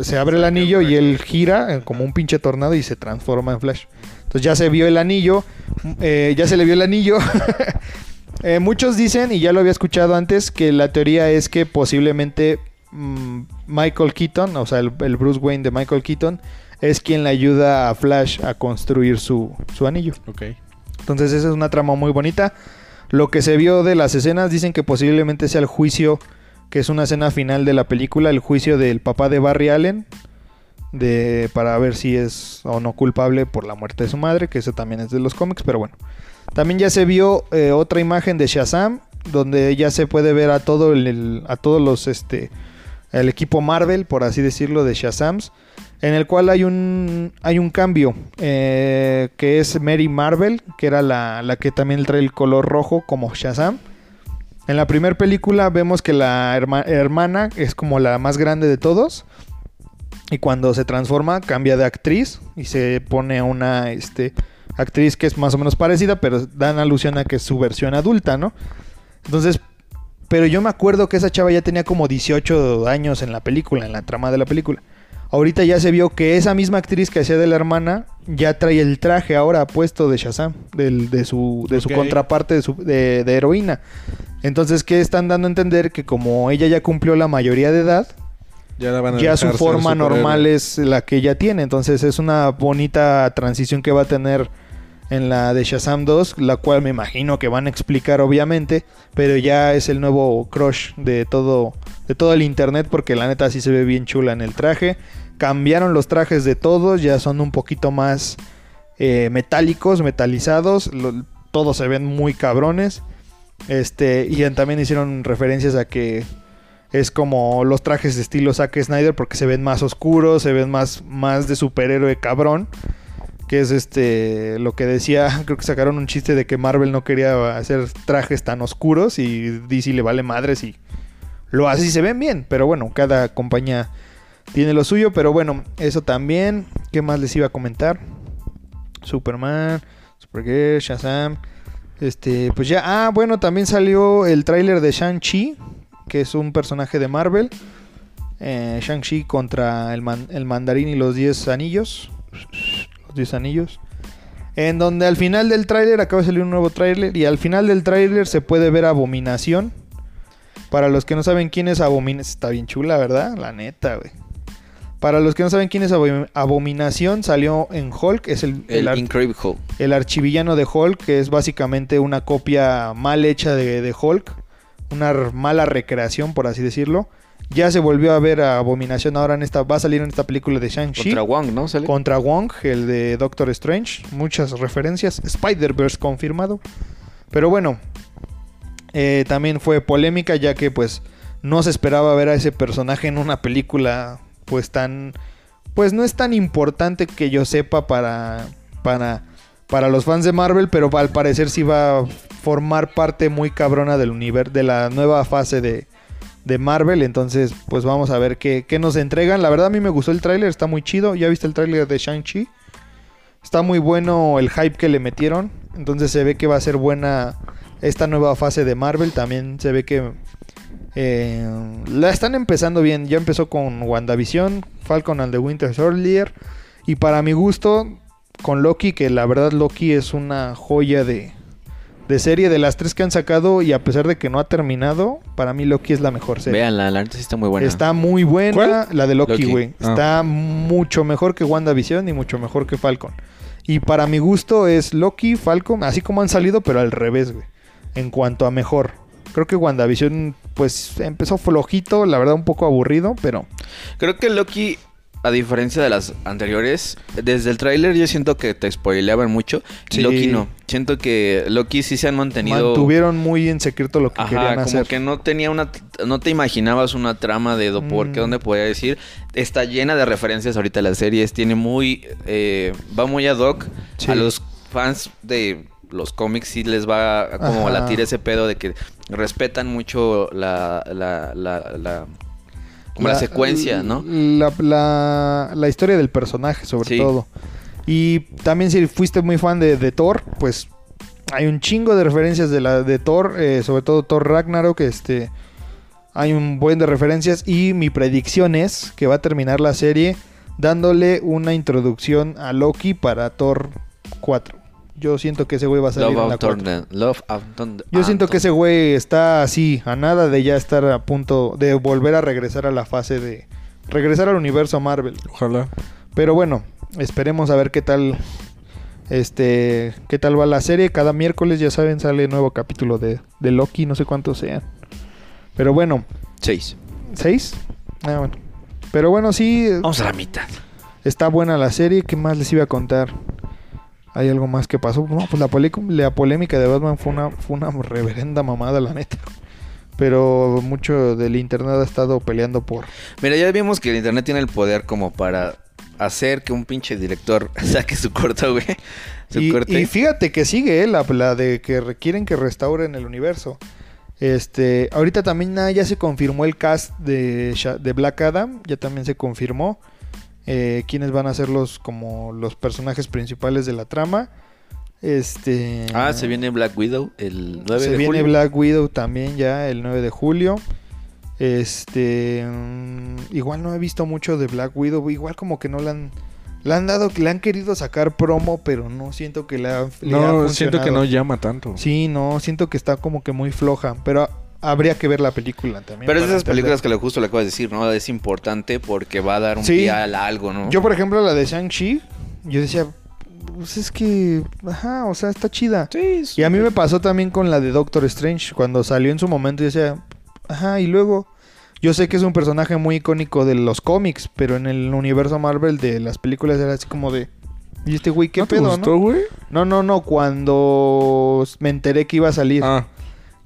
se abre el anillo y él gira eh, como un pinche tornado y se transforma en Flash. Entonces ya se vio el anillo, eh, ya se le vio el anillo. Eh, muchos dicen, y ya lo había escuchado antes, que la teoría es que posiblemente mm, Michael Keaton, o sea, el, el Bruce Wayne de Michael Keaton, es quien le ayuda a Flash a construir su, su anillo. Ok. Entonces esa es una trama muy bonita. Lo que se vio de las escenas dicen que posiblemente sea el juicio, que es una escena final de la película, el juicio del papá de Barry Allen, de, para ver si es o no culpable por la muerte de su madre, que eso también es de los cómics, pero bueno. También ya se vio eh, otra imagen de Shazam, donde ya se puede ver a todo el, a todos los este el equipo Marvel, por así decirlo, de Shazams, en el cual hay un hay un cambio eh, que es Mary Marvel, que era la, la que también trae el color rojo como Shazam. En la primera película vemos que la herma- hermana es como la más grande de todos. Y cuando se transforma, cambia de actriz y se pone a una este, actriz que es más o menos parecida, pero dan alusión a que es su versión adulta, ¿no? Entonces, pero yo me acuerdo que esa chava ya tenía como 18 años en la película, en la trama de la película. Ahorita ya se vio que esa misma actriz que hacía de la hermana ya trae el traje ahora puesto de Shazam, del- de su, de su contraparte de, su- de- de heroína. Entonces, ¿qué están dando a entender? Que como ella ya cumplió la mayoría de edad, Ya, la van a ya su forma normal es la que ella tiene. Entonces es una bonita transición que va a tener en la de Shazam 2, la cual me imagino que van a explicar obviamente, pero ya es el nuevo crush de todo de todo el internet porque la neta sí se ve bien chula en el traje. Cambiaron los trajes de todos, ya son un poquito más eh, metálicos, metalizados, lo- todos se ven muy cabrones. Este, y también hicieron referencias a que es como los trajes de estilo Zack Snyder porque se ven más oscuros, se ven más, más de superhéroe cabrón. Que es este lo que decía, creo que sacaron un chiste de que Marvel no quería hacer trajes tan oscuros y DC le vale madres y lo hace y se ven bien. Pero bueno, cada compañía tiene lo suyo. Pero bueno, eso también. ¿Qué más les iba a comentar? Superman, Supergirl, Shazam. Este, pues ya, ah, bueno, también salió el tráiler de Shang-Chi, que es un personaje de Marvel. Eh, Shang-Chi contra el, man- el mandarín y los 10 anillos. Los 10 anillos. En donde al final del tráiler acaba de salir un nuevo tráiler. Y al final del tráiler se puede ver Abominación. Para los que no saben quién es Abominación. Está bien chula, ¿verdad? La neta, güey. Para los que no saben quién es Abomi- Abominación, salió en Hulk. Es el, El, el ar- Incredible Hulk. el archivillano de Hulk, que es básicamente una copia mal hecha de, de Hulk, una mala recreación, por así decirlo. Ya se volvió a ver a Abominación ahora en esta, va a salir en esta película de Shang-Chi. Contra Wong, ¿no? ¿Sale? Contra Wong, el de Doctor Strange. Muchas referencias. Spider-Verse confirmado. Pero bueno, eh, también fue polémica ya que pues no se esperaba ver a ese personaje en una película pues tan... Pues no es tan importante que yo sepa para, para, para los fans de Marvel, pero al parecer sí va a formar parte muy cabrona del universo, de la nueva fase de, Marvel. Entonces, pues vamos a ver qué, qué nos entregan. La verdad, a mí me gustó el tráiler, está muy chido. ¿Ya viste el tráiler de Shang-Chi? Está muy bueno el hype que le metieron. Entonces se ve que va a ser buena esta nueva fase de Marvel. También se ve que eh, la están empezando bien. Ya empezó con WandaVision, Falcon and the Winter Soldier. Y para mi gusto, con Loki, que la verdad Loki es una joya de, de serie de las tres que han sacado. Y a pesar de que no ha terminado, para mí Loki es la mejor serie. Veanla, la neta sí está muy buena. Está muy buena ¿Cuál? la de Loki, Loki. güey. Ah. Está mucho mejor que WandaVision y mucho mejor que Falcon. Y para mi gusto es Loki, Falcon, así como han salido, pero al revés, güey. En cuanto a mejor. Creo que WandaVision, pues, empezó flojito, la verdad un poco aburrido, pero... Creo que Loki, a diferencia de las anteriores, desde el tráiler yo siento que te spoileaban mucho. y Sí. Loki no. Siento que Loki sí se han mantenido... Mantuvieron muy en secreto lo que Ajá, querían como hacer. que no tenía una... No te imaginabas una trama de do- por qué, Mm. dónde podía decir. Está llena de referencias ahorita las series. Tiene muy... eh, va muy ad hoc. Sí. A los fans de los cómics sí les va a como Ajá. latir ese pedo de que respetan mucho la... la, la, la- como la, secuencia, ¿no? La, la- la historia del personaje, sobre Sí. todo. Y también si fuiste muy fan de, de Thor, pues hay un chingo de referencias de la de Thor, eh, sobre todo Thor Ragnarok, este hay un buen de referencias y mi predicción es que va a terminar la serie dándole una introducción a Loki para Thor 4. Yo siento que ese güey va a salir Love en la of 4. Thunder. Love. Yo siento que ese güey está así, a nada de ya estar a punto de volver a regresar a la fase de regresar al universo Marvel. Ojalá. Pero bueno, esperemos a ver qué tal Este, ¿qué tal va la serie? Cada miércoles, ya saben, sale nuevo capítulo de, de Loki, no sé cuántos sean. Pero bueno, Seis. ¿seis? Ah, bueno. Pero bueno, sí, Vamos a la mitad. está buena la serie. ¿Qué más les iba a contar? ¿Hay algo más que pasó? No, pues la, polémica de Batman fue una, fue una reverenda mamada, la neta. Pero mucho del internet ha estado peleando por... Mira, ya vimos que el internet tiene el poder como para hacer que un pinche director saque su corto, güey. Su Y, corte. y fíjate que sigue, eh, la, la de que requieren que restauren el universo. Este, ahorita también ah, ya se confirmó el cast de, de Black Adam, ya también se confirmó eh, quiénes van a ser los como los personajes principales de la trama. Este, Ah, se viene Black Widow el 9 se de viene julio. Black Widow también ya el 9 de julio. Este, mm, igual no he visto mucho de Black Widow, igual como que no le han le han dado, le han querido sacar promo, pero no siento que le, ha, le ha No, siento que no llama tanto. Sí, no, siento que está como que muy floja, pero habría que ver la película también. Pero es de esas entender. películas que le justo le acabas de decir, ¿no? Es importante porque va a dar un Sí. pie a algo, ¿no? Yo, por ejemplo, la de Shang-Chi, yo decía, pues es que, ajá, o sea, está chida. Sí, Y a mí me pasó también con la de Doctor Strange. Cuando salió en su momento, yo decía, ajá, y luego. Yo sé que es un personaje muy icónico de los cómics, pero en el universo Marvel de las películas era así como de. ¿Y este güey qué ¿No te pedo, gustó, no? güey? No, no, no. Cuando me enteré que iba a salir. Ah,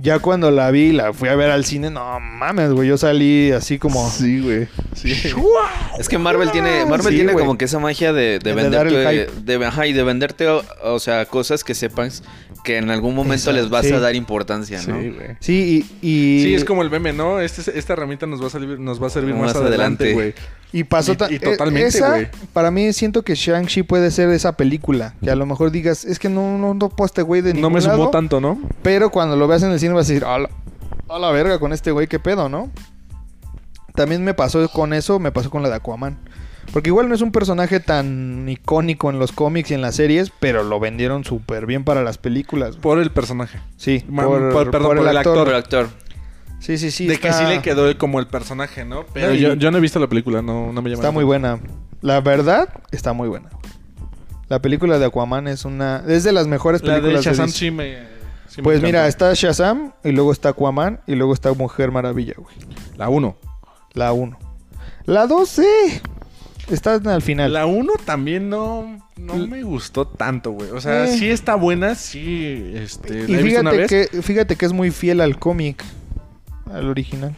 Ya cuando la vi, la fui a ver al cine. No mames, güey. Yo salí así como. sí, güey. Sí. Es que Marvel tiene, Marvel Sí, tiene güey. como que esa magia de, venderte, de, ajá, y de venderte, o, o sea, cosas que sepas que en algún momento Exacto, les vas sí. a dar importancia, Sí, ¿no? güey. Sí, y. y Sí, es como el meme, ¿no? Este, esta herramienta nos va a servir, nos va a servir más, Más adelante, adelante. güey. Y pasó Y- y eh, totalmente, esa, güey. Para mí siento que Shang-Chi puede ser esa película. Que a lo mejor digas, es que no, no, no este güey de No ningún me sumó lado", tanto, ¿no? Pero cuando lo veas en el cine vas a decir, a la, a la verga con este güey, qué pedo, ¿no? También me pasó con eso, me pasó con la de Aquaman. Porque igual no es un personaje tan icónico en los cómics y en las series, pero lo vendieron súper bien para las películas. Por el personaje. Sí, por, por- perdón, por el por el actor. Actor. Sí, sí, sí. de que sí le quedó como el personaje, ¿no? Pero No, yo, yo no he visto la película, no, no me llama. Está muy buena. La verdad, está muy buena. La película de Aquaman es una... Es de las mejores La de películas de Shazam DC. sí me... sí me Pues mira, está Shazam y luego está Aquaman y luego está Mujer Maravilla, güey. La 1. La 1. La 2, sí. Está al final. La 1 también no, no me gustó tanto, güey. O sea, Eh. sí está buena, sí, este, y la he visto una fíjate vez. que, fíjate que es muy fiel al cómic. Al original.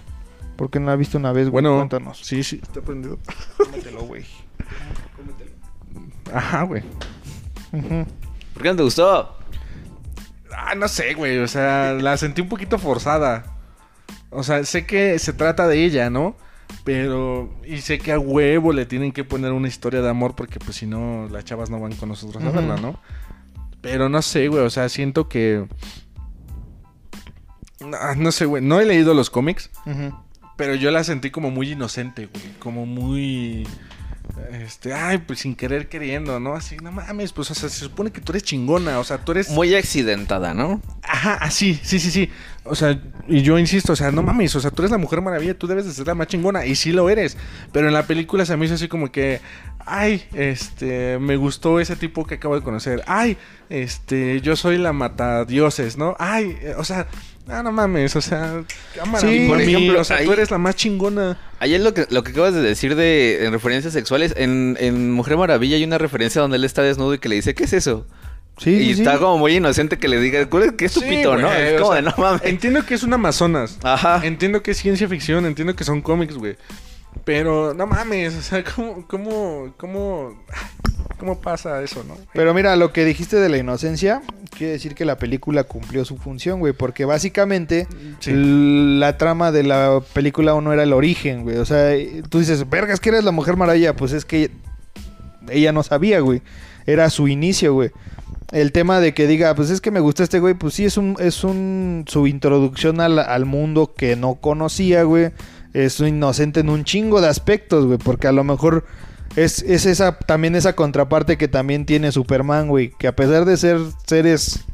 Porque no la has visto una vez, güey. Bueno, Cuéntanos. sí, sí, está prendido. Cómetelo, güey. Ajá, güey. ¿Por qué no te gustó? Ah, no sé, güey. O sea, la sentí un poquito forzada. O sea, sé que se trata de ella, ¿no? Pero... Y sé que a huevo le tienen que poner una historia de amor porque pues si no, las chavas no van con nosotros a verla, ¿no? Pero no sé, güey. O sea, siento que... No, no sé, güey. No he leído los cómics. Pero yo la sentí como muy inocente, güey. Como muy. Este, ay, pues sin querer queriendo, ¿no? Así, no mames, pues, o sea, se supone que tú eres chingona, o sea, tú eres. Muy accidentada, ¿no? Ajá, así, sí, sí, sí. O sea, y yo insisto, o sea, no mames, o sea, tú eres la mujer maravilla, tú debes de ser la más chingona, y sí lo eres. Pero en la película se me hizo así como que, ay, este, me gustó ese tipo que acabo de conocer. Ay, este, yo soy la matadioses, ¿no? Ay, eh, o sea, ah, no mames, o sea, cámara, Sí, por ejemplo, ejemplo, o sea, ahí- tú eres la más chingona. Ayer lo que, lo que acabas de decir de en referencias sexuales, en, en Mujer Maravilla hay una referencia donde él está desnudo y que le dice, ¿qué es eso? Sí, y sí, está como muy inocente que le diga, ¿cuál es, ¿qué es tu Sí, pito, no? Es o como sea, de no mames. Entiendo que es un Amazonas. Ajá. Entiendo que es ciencia ficción, entiendo que son cómics, güey. Pero no mames, o sea, ¿cómo, cómo, cómo, cómo pasa eso, no? Pero mira, lo que dijiste de la inocencia, quiere decir que la película cumplió su función, güey. Porque básicamente Sí. la trama de la película no era el origen, güey. O sea, tú dices, vergas, que eres la Mujer Maravilla. Pues es que ella no sabía, güey. Era su inicio, güey. El tema de que diga, pues es que me gusta este güey, pues sí, es un, es un, su introducción al, al mundo que no conocía, güey. Es inocente en un chingo de aspectos, güey, porque a lo mejor es, es esa, también esa contraparte que también tiene Superman, güey, que a pesar de ser seres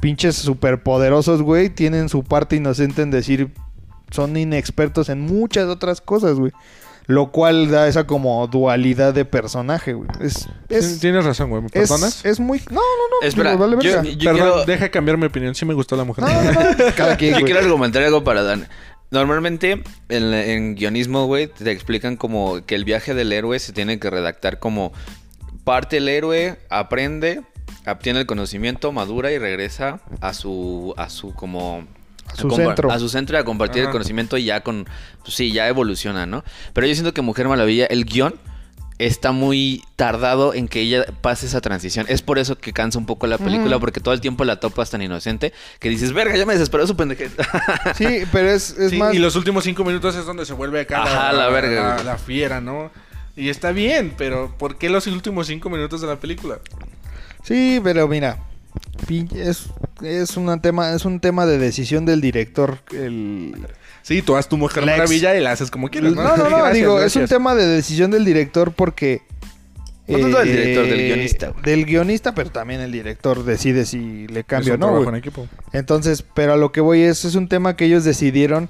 pinches superpoderosos, güey, tienen su parte inocente en decir, son inexpertos en muchas otras cosas, güey. Lo cual da esa como dualidad de personaje, güey. Es, es, Tienes razón, güey. ¿Me es, perdonas? es muy... No, no, no. Espera, digo, vale yo, verga. yo Perdón, quiero, deja cambiar mi opinión. Sí me gustó la mujer. No, no, no. Cada quien, yo güey. quiero argumentar algo para Dan. Normalmente en, en guionismo, güey, te explican como que el viaje del héroe se tiene que redactar como parte el héroe, aprende, obtiene el conocimiento, madura y regresa a su, a su como... A su centro. A su centro y a compartir el conocimiento y ya con... Pues sí, ya evoluciona, ¿no? Pero yo siento que Mujer Maravilla, el guion está muy tardado en que ella pase esa transición. Es por eso que cansa un poco la película, porque todo el tiempo la topas tan inocente que dices, verga, ya me desesperó su pendejez. Sí, pero es, es Sí, más... Y los últimos cinco minutos es donde se vuelve acá Ajá, la verga, la, la fiera, ¿no? Y está bien, pero ¿por qué los últimos cinco minutos de la película? Sí, pero mira, es, es, una tema, es un tema de decisión del director. El... Sí, tú haz tu mujer Lex. maravilla y la haces como quieras, No, ¿no? no, no, Gracias, digo, es un tema de decisión del director porque... No tanto del eh, director, del guionista, güey. Del guionista, pero también el director decide si le Es cambia o no, en equipo. Entonces, pero a lo que voy es, es un tema que ellos decidieron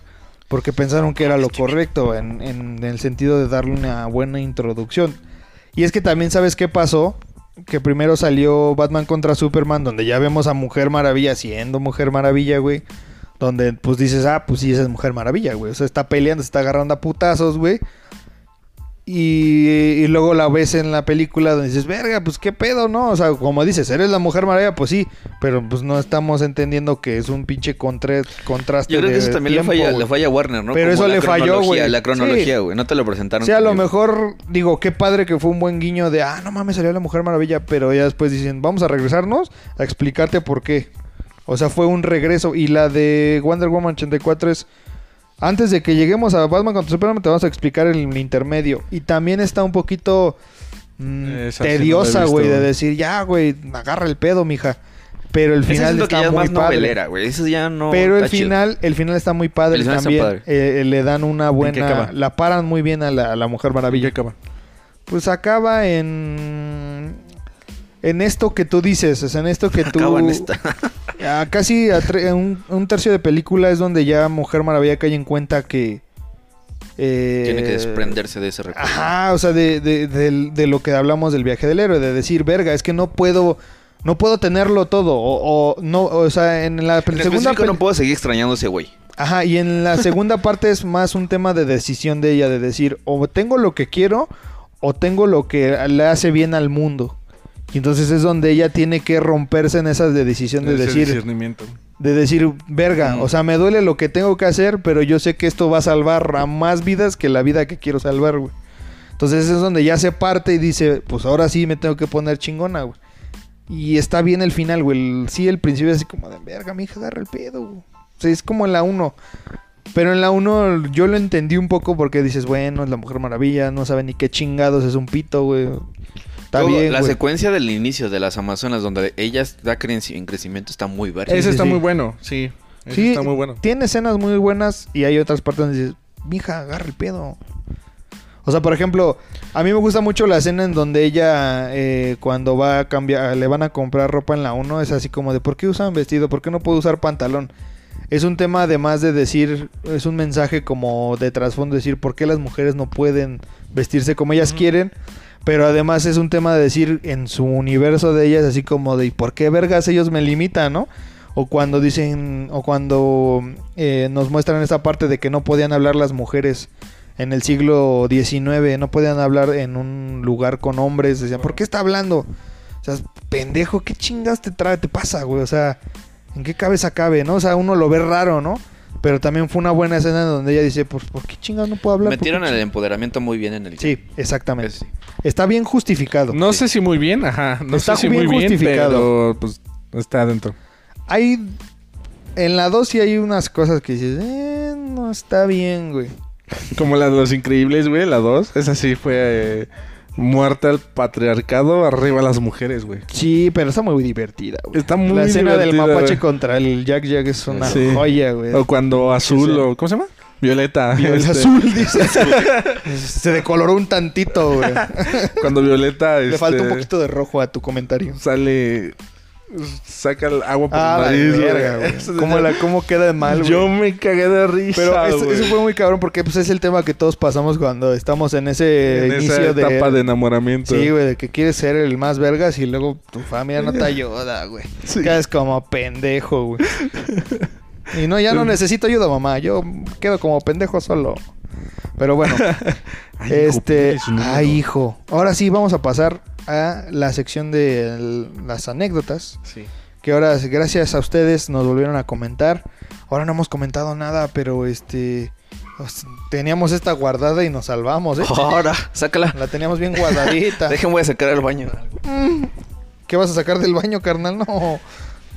porque pensaron que era lo correcto en, en el sentido de darle una buena introducción. Y es que también sabes qué pasó, que primero salió Batman contra Superman, donde ya vemos a Mujer Maravilla siendo Mujer Maravilla, güey. Donde pues dices, ah, pues sí, esa es Mujer Maravilla, güey. O sea, está peleando, se está agarrando a putazos, güey. Y, y luego la ves en la película donde dices, verga, pues qué pedo, ¿no? O sea, como dices, eres la Mujer Maravilla, pues sí, pero pues no estamos entendiendo que es un pinche contra- contraste. Yo creo que eso también le falla, le falla a Warner, ¿no? Pero Como eso le falló, güey. La cronología, Sí. güey. No te lo presentaron. Sea, a lo mejor, digo, qué padre que fue un buen guiño de, ah, no mames, salió la Mujer Maravilla, pero ya después dicen, vamos a regresarnos a explicarte por qué. O sea, fue un regreso. Y la de Wonder Woman 84 es, antes de que lleguemos a Batman contra Superman, te vamos a explicar el intermedio. Y también está un poquito mm, sí no tediosa, güey, de decir, ya, güey, agarra el pedo, mija. Pero el final está es muy más padre. novelera, güey. Eso ya no. Pero el chido. final, el final está muy padre El también. padre. Eh, le dan una qué buena, acaba? la paran muy bien a la, a la Mujer Maravilla. ¿Y qué acaba? Pues acaba en en esto que tú dices, es en esto que tú Acaba en esta. a casi a tre- un, un tercio de película es donde ya Mujer Maravilla cae en cuenta que eh, Tiene que desprenderse de ese recuerdo. Ajá, o sea, de, de- de lo que hablamos del viaje del héroe, de decir, verga, es que no puedo, no puedo tenerlo todo, o, o no, o sea, en la En segunda no puedo seguir extrañando a ese güey. Ajá, y en la segunda parte es más un tema de decisión de ella, de decir, o tengo lo que quiero, o tengo lo que le hace bien al mundo. Y entonces es donde ella tiene que romperse en esas de decisión de Ese decir, discernimiento. de decir, verga, Mm. o sea, me duele lo que tengo que hacer, pero yo sé que esto va a salvar a más vidas que la vida que quiero salvar, güey. Entonces es donde ya se parte y dice, pues ahora sí me tengo que poner chingona, güey. Y está bien el final, güey. El- sí, el principio es así como de, verga, mi hija, agarra el pedo, güey. O sea, es como en la 1. Pero en la 1 yo lo entendí un poco porque dices, bueno, es la Mujer Maravilla, no sabe ni qué chingados, es un pito, güey. Está bien, La güey. secuencia del inicio de las Amazonas, donde ella da creci- en crecimiento, está muy verga. Ese sí, está sí. muy bueno, sí. Ese Sí, está muy bueno. Tiene escenas muy buenas y hay otras partes donde dices, mija, agarra el pedo. O sea, por ejemplo, a mí me gusta mucho la escena en donde ella, eh, cuando va a cambiar, le van a comprar ropa en la 1, es así como de, ¿por qué usan vestido? ¿Por qué no puedo usar pantalón? Es un tema además de decir, es un mensaje como de trasfondo, decir, ¿por qué las mujeres no pueden vestirse como ellas quieren? Pero además es un tema de decir, en su universo de ellas, así como de, ¿y por qué vergas ellos me limitan, no? O cuando dicen, o cuando eh, nos muestran esa parte de que no podían hablar las mujeres en el siglo XIX, no podían hablar en un lugar con hombres. Decían, ¿por qué está hablando? O sea, pendejo, ¿qué chingas te trae, te pasa, güey? O sea, ¿en qué cabeza cabe, no? O sea, uno lo ve raro, ¿no? Pero también fue una buena escena donde ella dice, pues, ¿por qué chingas no puedo hablar? ¿Por qué Metieron el chingas?" empoderamiento muy bien en el Sí, exactamente. Sí. Está bien justificado. No Sí. sé si muy bien, ajá. No Está sé si bien muy bien, justificado. pero pues está adentro. Hay... En la 2 sí hay unas cosas que dices, eh, no está bien, güey. Como la de los increíbles, güey, la 2. Esa sí fue eh, muerte al patriarcado, arriba las mujeres, güey. Sí, pero está muy divertida, güey. Está muy La escena del mapache güey. contra el Jack Jack es una Sí. joya, güey. O cuando azul, o ¿cómo se llama? Violeta. Violeta este, azul, dice. Se decoloró un tantito, güey. Cuando Violeta Le falta un este, poquito de rojo a tu comentario. sale saca el agua por Ah, la nariz, verga, güey. ¿Cómo, la, ¿Cómo queda de mal, güey? Yo me cagué de risa, Pero eso, fue muy cabrón porque pues, es el tema que todos pasamos cuando estamos en ese en inicio esa de... etapa de enamoramiento. Sí, güey, de que quieres ser el más vergas y luego tu familia no te ayuda, güey. Sí. Quedas como pendejo, güey. Y no, ya no necesito ayuda, mamá. Yo quedo como pendejo solo. Pero bueno, Ay, hijo, este... número. Ay, hijo. Ahora sí, vamos a pasar a la sección de las anécdotas. Sí. Que ahora, gracias a ustedes, nos volvieron a comentar. Ahora no hemos comentado nada, pero este... Teníamos esta guardada y nos salvamos, ¿eh? Ahora, sácala. La teníamos bien guardadita. Déjenme voy a sacar al baño. Mm, ¿Qué vas a sacar del baño, carnal? No.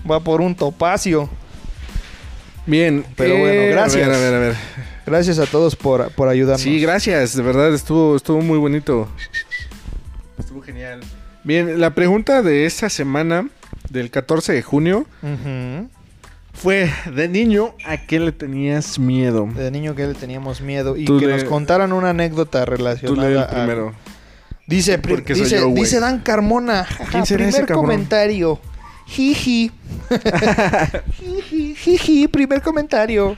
Va por un topacio. Bien, Pero bueno, eh, gracias. A ver, a ver, a ver. Gracias a todos por, por ayudarnos. Sí, gracias. De verdad, estuvo, estuvo muy bonito. Genial. Bien, la pregunta de esta semana, del 14 de junio, fue: ¿de niño a qué le tenías miedo? De niño que le teníamos miedo y Tú que le- nos contaran una anécdota Tú lee relacionada el a- primero. Dice, dice, yo, dice Dan Carmona. ¿Quién será ese primer cabrón? comentario. Jiji. Jiji, jiji, primer comentario.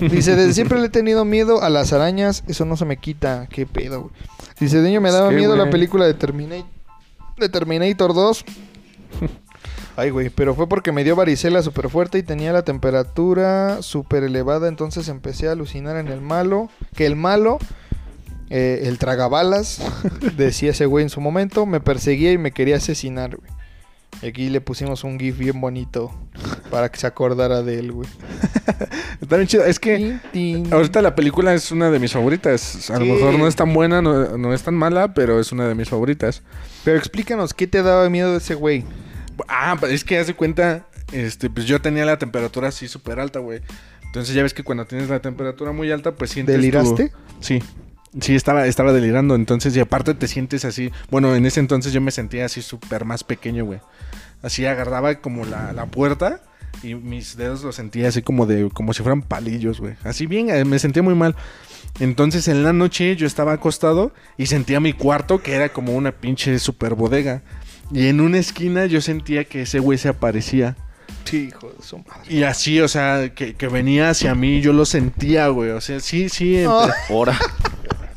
Dice, desde siempre le he tenido miedo a las arañas. Eso no se me quita. Qué pedo, güey. Dice, niño me daba miedo la película de, Termina- de Terminator 2. Ay, güey, pero fue porque me dio varicela súper fuerte y tenía la temperatura súper elevada. Entonces empecé a alucinar en el malo. Que el malo, eh, el tragabalas, decía ese güey en su momento, me perseguía y me quería asesinar, güey. Y aquí le pusimos un GIF bien bonito para que se acordara de él, güey. Está bien chido. Es que ahorita la película es una de mis favoritas. A lo mejor no es tan buena, no, no es tan mala, pero es una de mis favoritas. Pero explícanos, ¿qué te daba miedo de ese güey? Ah, pero es que haz de cuenta, este, pues yo tenía la temperatura así súper alta, güey. Entonces ya ves que cuando tienes la temperatura muy alta, pues sientes tu- ¿Deliraste? Sí. Sí, estaba, estaba delirando. Entonces, y aparte te sientes así. Bueno, en ese entonces yo me sentía así súper más pequeño, güey. Así agarraba como la, la puerta y mis dedos los sentía así como de, como si fueran palillos, güey. Así bien, eh, me sentía muy mal. Entonces en la noche yo estaba acostado y sentía mi cuarto que era como una pinche super bodega. Y en una esquina yo sentía que ese güey se aparecía. Sí, hijo de su madre. Y así, o sea, que, que venía hacia mí, yo lo sentía, güey. O sea, sí, sí. Ah. Ahora.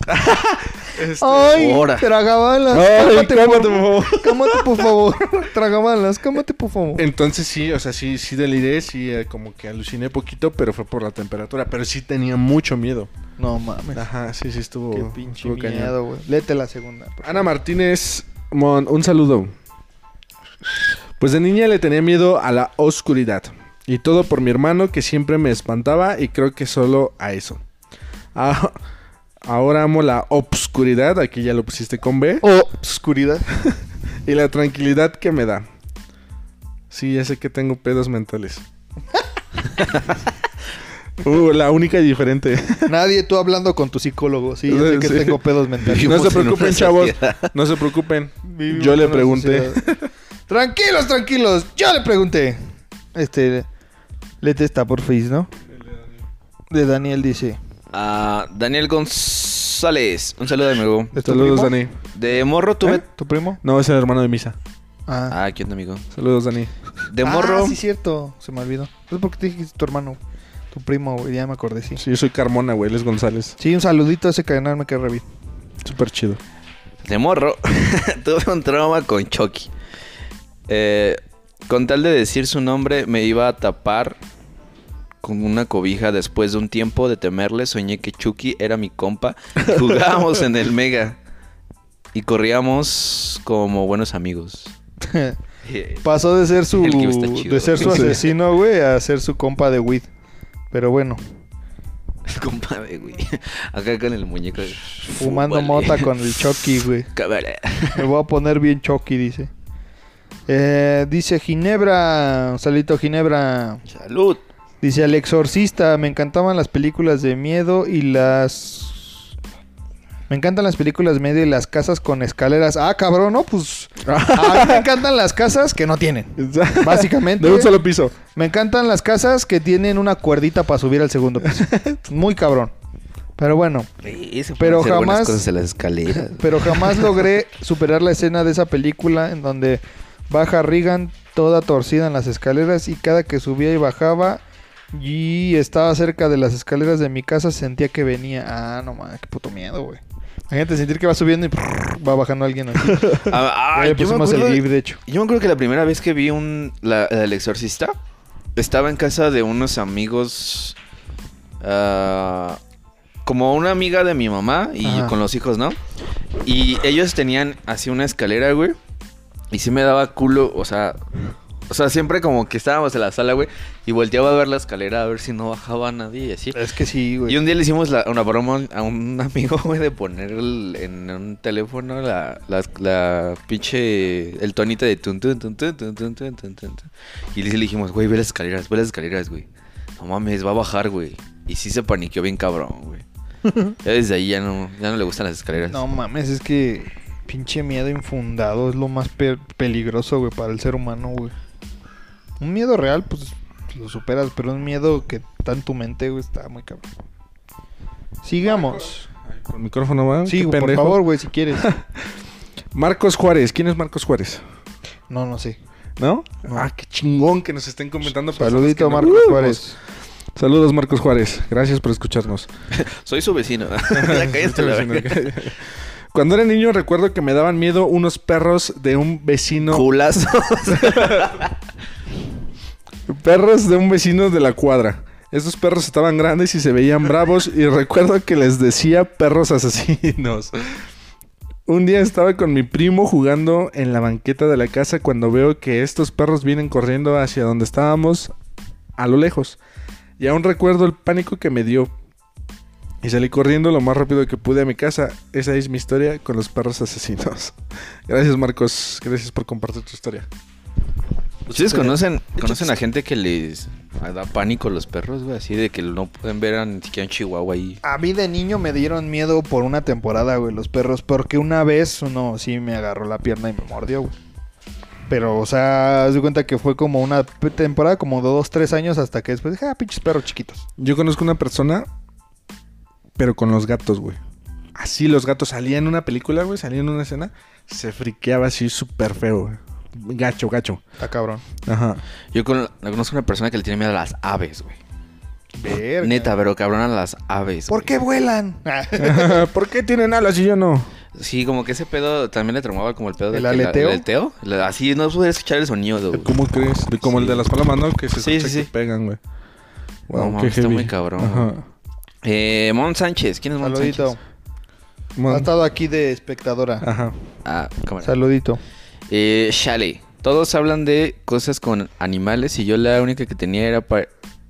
este- Ay, Ahora. tragabalas. Ay, cálmate, por por favor. Cálmate, por favor. Tragabalas, cálmate, por favor. Entonces sí, o sea, sí, sí deliré, sí, eh, como que aluciné poquito, pero fue por la temperatura. Pero sí tenía mucho miedo. No mames. Ajá, sí, sí, estuvo. Qué pinche estuvo miedo, güey. Léete la segunda. Ana Martínez, Mon, un saludo. Pues de niña le tenía miedo a la oscuridad. Y todo por mi hermano que siempre me espantaba y creo que solo a eso. Ah, ahora amo la obscuridad, aquí ya lo pusiste con B. favor. Oscuridad. Y la tranquilidad que me da. Sí, ya sé que tengo pedos mentales. uh, la única y diferente. Nadie, tú hablando con tu psicólogo. Sí, yo sé que Sí. tengo pedos mentales. no se en preocupen, chavos. No se preocupen. Vivimos Yo le pregunté. tranquilos, tranquilos. Yo le pregunté. Este. Lete esta por face, ¿no? De Daniel dice. Ah, Daniel González. Un saludo de nuevo. ¿Es tu Saludos, primo? Dani. De morro tuve. ¿Eh? ¿Tu primo? No, es el hermano de Misa. Ah. Ah, ¿qué onda, amigo? Saludos, Dani. De Ah, morro. sí, cierto. Se me olvidó. No sé por qué te dijiste tu hermano. Tu primo, güey. Ya me acordé, sí. Sí, yo soy Carmona, güey. Él es González. Sí, un saludito a ese canal, me queda re bien. Súper chido. De morro. tuve un trauma con Chucky. Eh, con tal de decir su nombre, me iba a tapar con una cobija. Después de un tiempo de temerle, soñé que Chucky era mi compa. Jugábamos en el Mega. Y corríamos como buenos amigos. Pasó de ser su El chido. de ser su asesino, güey, a ser su compa de weed. Pero bueno, Compadre, güey. Acá con el muñeco. fumando mota con el Chucky, güey. Cámara. Me voy a poner bien Chucky, dice. Eh, dice Ginebra, un saludito Ginebra. Salud. Dice El Exorcista, me encantaban las películas de miedo y las... Me encantan las películas de miedo y las casas con escaleras. Ah, cabrón, ¿no? Pues... A mí me encantan las casas que no tienen. Básicamente. De un solo piso. Me encantan las casas que tienen una cuerdita para subir al segundo piso. Muy cabrón. Pero bueno, Eso Pero jamás- cosas en las escaleras. pero jamás logré superar la escena de esa película en donde baja Regan toda torcida en las escaleras y cada que subía y bajaba y estaba cerca de las escaleras de mi casa sentía que venía. Ah, no mames, qué puto miedo, güey. Imagínate sentir que va subiendo y prrr, va bajando alguien así. Ah, ah, Ya le me pusimos acuerdo, el GIF, de hecho. yo me acuerdo que la primera vez que vi un la, El Exorcista estaba en casa de unos amigos. ah, como una amiga de mi mamá y Ajá. con los hijos, ¿no? Y ellos tenían así una escalera, güey. Y sí me daba culo, o sea. O sea, siempre como que estábamos en la sala, güey. Y volteaba a ver la escalera a ver si no bajaba nadie y así. Es que sí, güey. Y un día le hicimos la- una broma a un amigo, güey, de poner el- en un teléfono la, la, la pinche. el tonito de tun tun tun tun tun tun tun tun tun. Y le le dijimos, güey, ve las escaleras, ve las escaleras, güey. No mames, va a bajar, güey. Y sí se paniqueó bien cabrón, güey. Ya desde ahí ya no, ya no le gustan las escaleras. No mames, es que pinche miedo infundado es lo más pe- peligroso, güey, para el ser humano, güey. Un miedo real, pues lo superas, pero un miedo que está en tu mente, güey, está muy cabrón. Sigamos. Con micrófono, ¿va? Sí, por pendejo. favor, güey, si quieres. Marcos Juárez. ¿Quién es Marcos Juárez? No, no sé. ¿No? No. Ah, qué chingón que nos estén comentando. Saludito, no Marcos conocemos. Juárez. Saludos, Marcos Juárez. Gracias por escucharnos. Soy su vecino. ya cállate la verga. Cuando era niño recuerdo que me daban miedo unos perros de un vecino. Culazo. Perros de un vecino de la cuadra. Estos perros estaban grandes y se veían bravos y recuerdo que les decía perros asesinos. Un día estaba con mi primo jugando en la banqueta de la casa cuando veo que estos perros vienen corriendo hacia donde estábamos a lo lejos. Y aún recuerdo el pánico que me dio. Y salí corriendo lo más rápido que pude a mi casa. Esa es mi historia con los perros asesinos. Gracias Marcos, gracias por compartir tu historia. ¿Ustedes conocen, conocen a gente que les da pánico los perros, güey? Así de que no pueden ver a ni siquiera un chihuahua ahí. A mí de niño me dieron miedo por una temporada, güey, los perros. Porque una vez uno sí me agarró la pierna y me mordió, güey. Pero, o sea, haz de cuenta que fue como una temporada, como de dos, tres años, hasta que después dije, ah, pinches perros chiquitos. Yo conozco una persona, pero con los gatos, güey. Así los gatos salían en una película, güey, salían en una escena, se friqueaba así súper feo, güey. Gacho, gacho. Está cabrón. Ajá. Yo con- conozco una persona que le tiene miedo a las aves, güey. Verga. Neta, pero cabrón a las aves. ¿Por güey. qué vuelan? ¿Por qué tienen alas y yo no? Sí, como que ese pedo también le traumaba como el pedo de ¿El que la- aleteo? el aleteo. La- Así no pude escuchar el sonido, güey. ¿Cómo crees? De- como el de las palomas, ¿no? Que se Sí, escucha sí, que sí. pegan, güey. Wow, está muy cabrón, Ajá. Eh, Mon Sánchez. ¿Quién es Mon Saludito. Sánchez? Mon- Ha estado aquí de espectadora. Ajá. Ah, cámara. Saludito. Eh, Shale. Todos hablan de cosas con animales y yo la única que tenía era,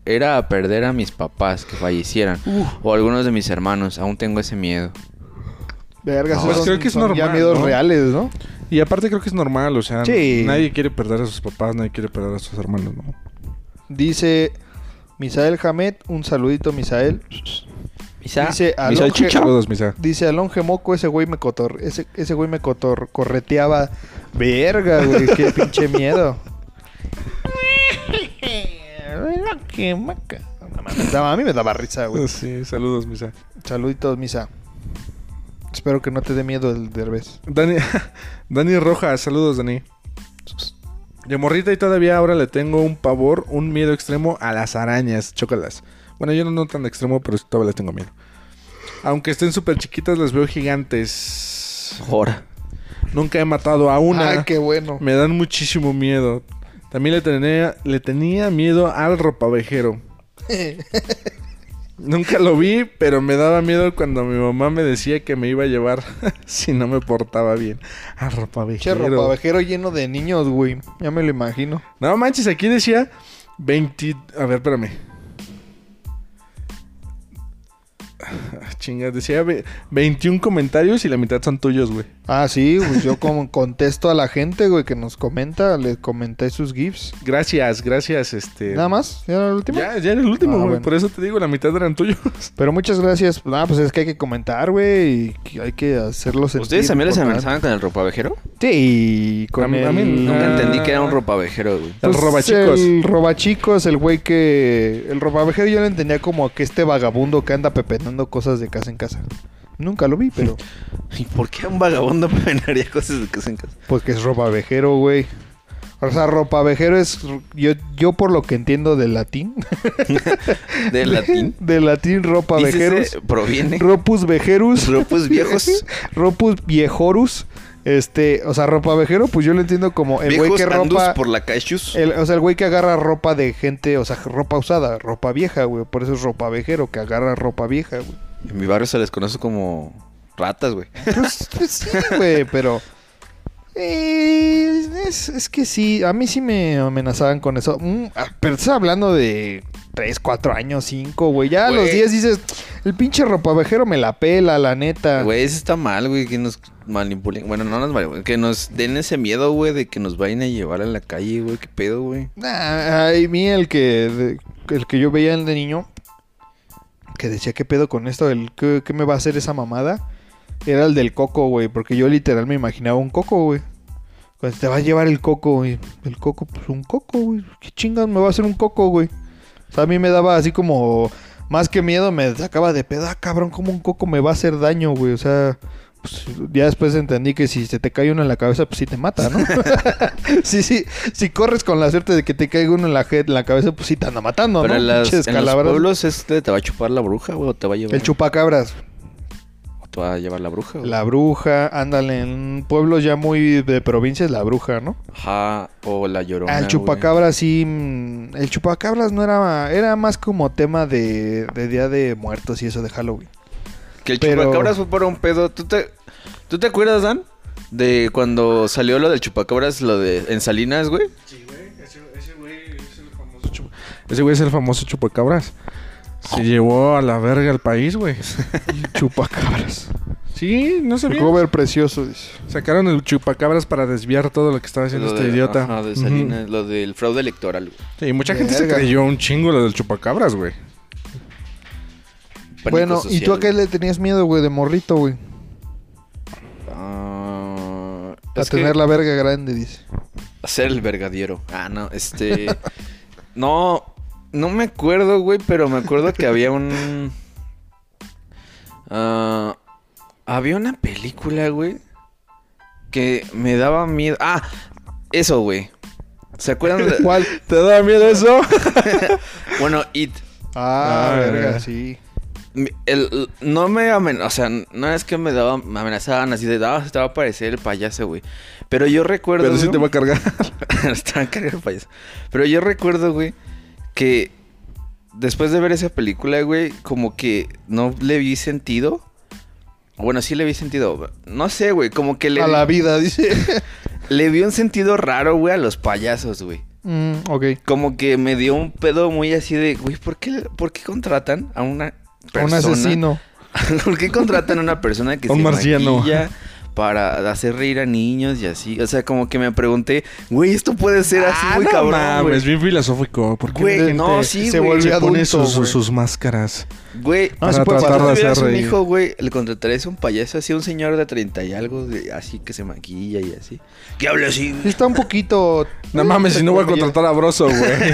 era a perder a mis papás que fallecieran. O algunos de mis hermanos. Aún tengo ese miedo. Verga, No, pues son- creo que es ya normal, miedos ¿no? reales, ¿no? Y aparte creo que es normal, o sea, Sí. nadie quiere perder a sus papás, nadie quiere perder a sus hermanos, ¿no? Dice Misael Hamed, un saludito, Misael. Misa, Dice, Misa. Saludos, misa. Dice Alonge Moco, ese güey me cotor, ese, ese güey me cotor, correteaba. Verga, güey, qué pinche miedo. No mames, daba- A mí me daba risa, güey. Sí, saludos, misa. Saluditos, misa. Espero que no te dé miedo el derbez. Dani, Dani Rojas, saludos Dani. De morrita y todavía ahora le tengo un pavor, un miedo extremo a las arañas, chócalas. Bueno, yo no, no tan extremo, pero todavía les tengo miedo. Aunque estén súper chiquitas, las veo gigantes. Ahora. Nunca he matado a una. Ay, qué bueno. Me dan muchísimo miedo. También le tenía, le tenía miedo al ropavejero. Nunca lo vi, pero me daba miedo cuando mi mamá me decía que me iba a llevar si no me portaba bien. Al Che, ropavejero. ropavejero lleno de niños, güey. Ya me lo imagino. No manches, aquí decía 20... A ver, espérame. Ah, Chinga, decía ve- 21 comentarios y la mitad son tuyos, güey. Ah, sí, pues yo como contesto a la gente, güey, que nos comenta, les comenté sus gifs. Gracias, gracias, este... Nada más, ya era el último. Ya, ya era el último, Ah, güey. bueno. Por eso te digo, la mitad eran tuyos. Pero muchas gracias. Ah, pues es que hay que comentar, güey, y hay que hacerlo sentir ¿Ustedes también les amenazaban con el ropavejero? Sí, con A mí- el... a mí Nunca Ah. entendí que era un ropavejero, güey. El robachicos. El robachicos, el güey que... El robavejero yo lo entendía como que este vagabundo que anda pepenando cosas de casa en casa. Nunca lo vi, pero... ¿Y por qué un vagabundo me venaría cosas de casa en casa? pues que es robavejero, güey. O sea, ropavejero es. Yo, yo por lo que entiendo del latín. Del latín. del latín ropavejeros. Dícese, proviene. Ropus vejerus. Ropus viejos. Ropus viejorus. Este, o sea, ropavejero, pues yo lo entiendo como el güey que ropa. por la el- o sea, el güey que agarra ropa de gente, o sea, ropa usada, ropa vieja, güey. Por eso es ropavejero, que agarra ropa vieja, güey. En mi barrio se les conoce como ratas, güey. Pues, pues sí, güey, pero. eh, es, es que sí, a mí sí me amenazaban con eso. Mm, ah, pero estás hablando de 3, 4 años, 5, güey. Ya a los Güey. 10 dices, el pinche ropavejero me la pela, la neta. Güey, eso está mal, güey, que nos manipulen. Bueno, no nos manipulen, que nos den ese miedo, güey, de que nos vayan a llevar a la calle, güey. ¿Qué pedo, güey? Nah, a mí el que, el que yo veía de niño, que decía, ¿qué pedo con esto? El, ¿qué, qué me va a hacer esa mamada? Era el del coco, güey, porque yo literal me imaginaba un coco, güey. Cuando te va a llevar el coco, güey. El coco, pues un coco, güey. ¿Qué chingas me va a hacer un coco, güey? O sea, a mí me daba así como... Más que miedo, me sacaba de pedo. Ah, cabrón, ¿cómo un coco me va a hacer daño, güey? O sea... pues, ya después entendí que si se te cae uno en la cabeza, pues sí te mata, ¿no? sí, sí. Si corres con la suerte de que te caiga uno en la, en la cabeza, pues sí te anda matando, Pero ¿no? en, las- Pinches en los pueblos este te va a chupar la bruja, güey, o te va a llevar. El chupacabras. Va a llevar la bruja, güey. La bruja, ándale, en pueblos ya muy de provincias, la bruja, ¿no? Ajá, o la llorona. Ah, el güey. chupacabras sí. mm, El chupacabras no era. Era más como tema de, de Día de Muertos y eso de Halloween. Que el Pero- chupacabras fue para un pedo. ¿Tú te, ¿Tú te acuerdas, Dan? De cuando salió lo del chupacabras, lo de en Salinas, güey. Sí, güey. Ese, ese güey es el famoso chupa- Ese güey es el famoso chupacabras. Se llevó a la verga al país, güey. Chupacabras. Sí, no El sabía. cover precioso, dice. Sacaron el chupacabras para desviar todo lo que estaba haciendo Lo este de- idiota. Ajá, de Ujú. Salinas, lo del fraude electoral, güey. Sí, mucha gente se Verga. creyó un chingo lo del chupacabras, güey. Pánico bueno, ¿y social, tú a qué güey. le tenías miedo, güey, de morrito, güey? Ah, A es que- tener la verga grande, dice. Hacer el vergadiero. Ah, no, este. no, no me acuerdo, güey, pero me acuerdo que había un. ah, había una película, güey, que me daba miedo. Ah, eso, güey. ¿Se acuerdan de.? ¿Cuál? ¿Te da miedo eso? bueno, It. Ah, Ah, verga, verga. sí. El- no me amenazaban, o sea, no es que me daban, me amenazaban así de, ah, se te va a aparecer el payaso, güey. Pero yo recuerdo. Pero sí te va a cargar. Estaba cargado el payaso. Pero yo recuerdo, güey, que después de ver esa película, güey, como que no le vi sentido. Bueno, sí le vi sentido. No sé, güey, como que le, A la vida, dice. le vi un sentido raro, güey, a los payasos, güey. Mm, ok. Como que me dio un pedo muy así de, güey, ¿por qué, ¿por qué contratan a una A persona? un asesino. ¿Por qué contratan a una persona que Un se marciano. maquilla para hacer reír a niños y así? O sea, como que me pregunté, güey, esto puede ser así Ah, muy no cabrón, mames, güey. bien filosófico. ¿Por qué Güey, la gente no, sí, se güey. volvió se pone sus, sus máscaras? Güey, Para tratar pasar. de tuvieras hacer un hijo, güey, le contratarías un payaso así, un señor de 30 y algo, de- así que se maquilla y así. Que hable así. Está un poquito. No mames, si no voy a contratar a Broso, güey.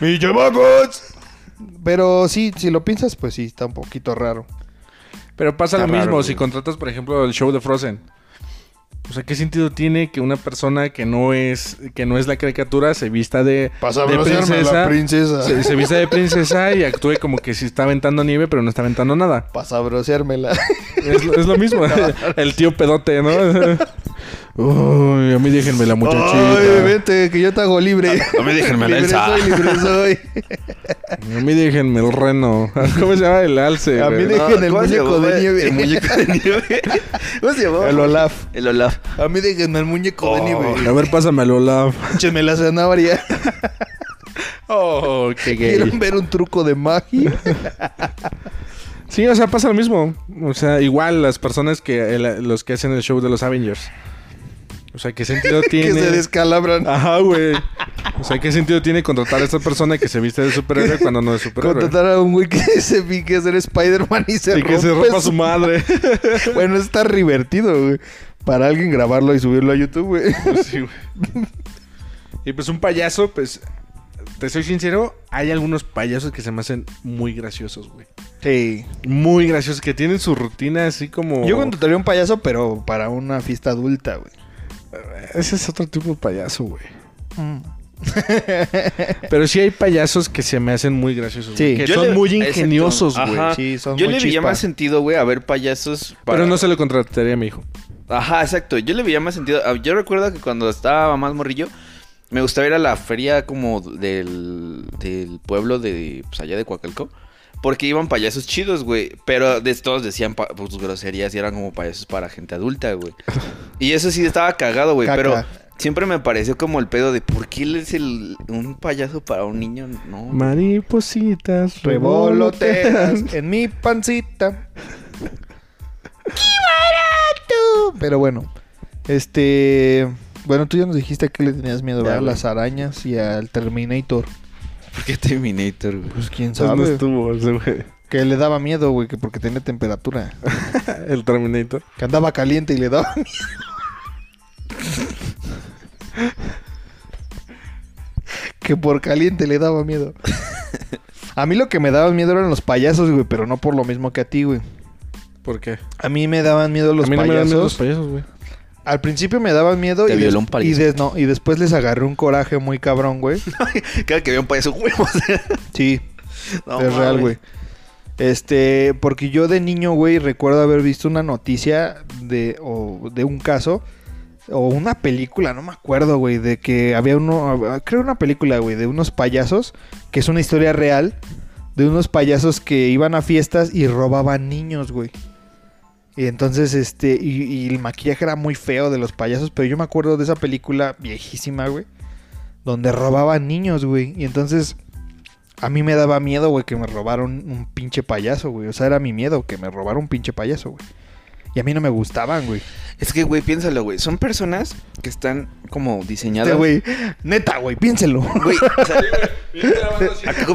¡Mi chamacos! Pero sí, si lo piensas, pues sí, está un poquito raro. Pero pasa Está lo mismo raro, si contratas, por ejemplo, el show de Frozen. O sea, ¿qué sentido tiene que una persona que no es que no es la caricatura se vista de, de princesa, princesa. se, se vista de princesa y actúe como que si está aventando nieve, pero no está aventando nada? Pasa a broseármela. Es, es lo mismo. el tío pedote, ¿no? Uy, a mí déjenme la muchachita. Ay, vente, que yo te hago libre. A mí déjenme la libre Elsa. soy, libre soy. A mí déjenme el reno. ¿Cómo se llama el alce? A mí de- Dejen el ¿cómo se muñeco de nieve. El muñeco de nieve. ¿Cómo se llamaba? El Olaf. El Olaf. A mí déjenme el muñeco de A nieve. ver, pásamelo, Olaf. Échenme la zanahoria. Oh, qué ¿Quieren ver un truco de magia? Sí, o sea, pasa lo mismo. O sea, igual las personas que el- los que hacen el show de los Avengers. O sea, ¿qué sentido que tiene? se descalabran. Ajá, güey. O sea, ¿qué sentido tiene contratar a esta persona que se viste de superhéroe cuando no es superhéroe? Contratar a un güey que se pique a ser Spider-Man y se Y que se rompa su madre. Bueno, está divertido, güey. Para alguien grabarlo y subirlo a YouTube, güey. Pues sí, güey. Y pues un payaso, pues, te soy sincero, hay algunos payasos que se me hacen muy graciosos, güey. Sí. Muy graciosos, que tienen su rutina así como... Yo contrataría un payaso, pero para una fiesta adulta, güey. Ese es otro tipo de payaso, güey. mm. Pero sí hay payasos que se me hacen muy graciosos. Sí. güey, Que Yo son le- muy ingeniosos, güey. Sí, son Yo muy le veía más sentido, güey, a ver payasos. para- Pero no se lo contrataría a mi hijo. Ajá, exacto. Yo le veía más sentido. Ah, Yo recuerdo que cuando estaba más morrillo, me gustaba ir a la feria como del, del pueblo de, pues allá de Coacalco. Porque iban payasos chidos, güey. Pero de todos decían pa- pues, groserías y eran como payasos para gente adulta, güey. Y eso sí estaba cagado, güey. Pero siempre me pareció como el pedo de ¿por qué él es el, un payaso para un niño? No. Maripositas Revoloteas en mi pancita. ¡Qué barato! Pero bueno, este. Bueno, tú ya nos dijiste que le tenías miedo a las arañas y al Terminator. ¿Por qué Terminator, güey? Pues quién Pues no sabe. estuvo ese güey. que le daba miedo, güey, que porque tenía temperatura. El Terminator. Que andaba caliente y le daba miedo. que por caliente le daba miedo. A mí lo que me daba miedo eran los payasos, güey, pero no por lo mismo que a ti, güey. ¿Por qué? A mí me daban miedo los a mí no me payasos. miedo los payasos, güey. Al principio me daban miedo Te y, violó des- un payaso. y, des- no, y después les agarré un coraje muy cabrón, güey. Cada que veo un payaso, güey. o sea, Sí, no es real, mames. güey. Este, porque yo de niño, güey, recuerdo haber visto una noticia de, o de un caso, o una película, no me acuerdo, güey, de que había uno, creo una película, güey, de unos payasos, que es una historia real, de unos payasos que iban a fiestas y robaban niños, güey. Y entonces, este, y, y el maquillaje era muy feo de los payasos, pero yo me acuerdo de esa película viejísima, güey, donde robaban niños, güey. Y entonces, a mí me daba miedo, güey, que me robaron un pinche payaso, güey. O sea, era mi miedo, que me robaron un pinche payaso, güey. Y a mí no me gustaban, güey. Es que, güey, piénsalo, güey. Son personas que están como diseñadas. Este, güey, neta, güey, piénselo. Güey, o sea,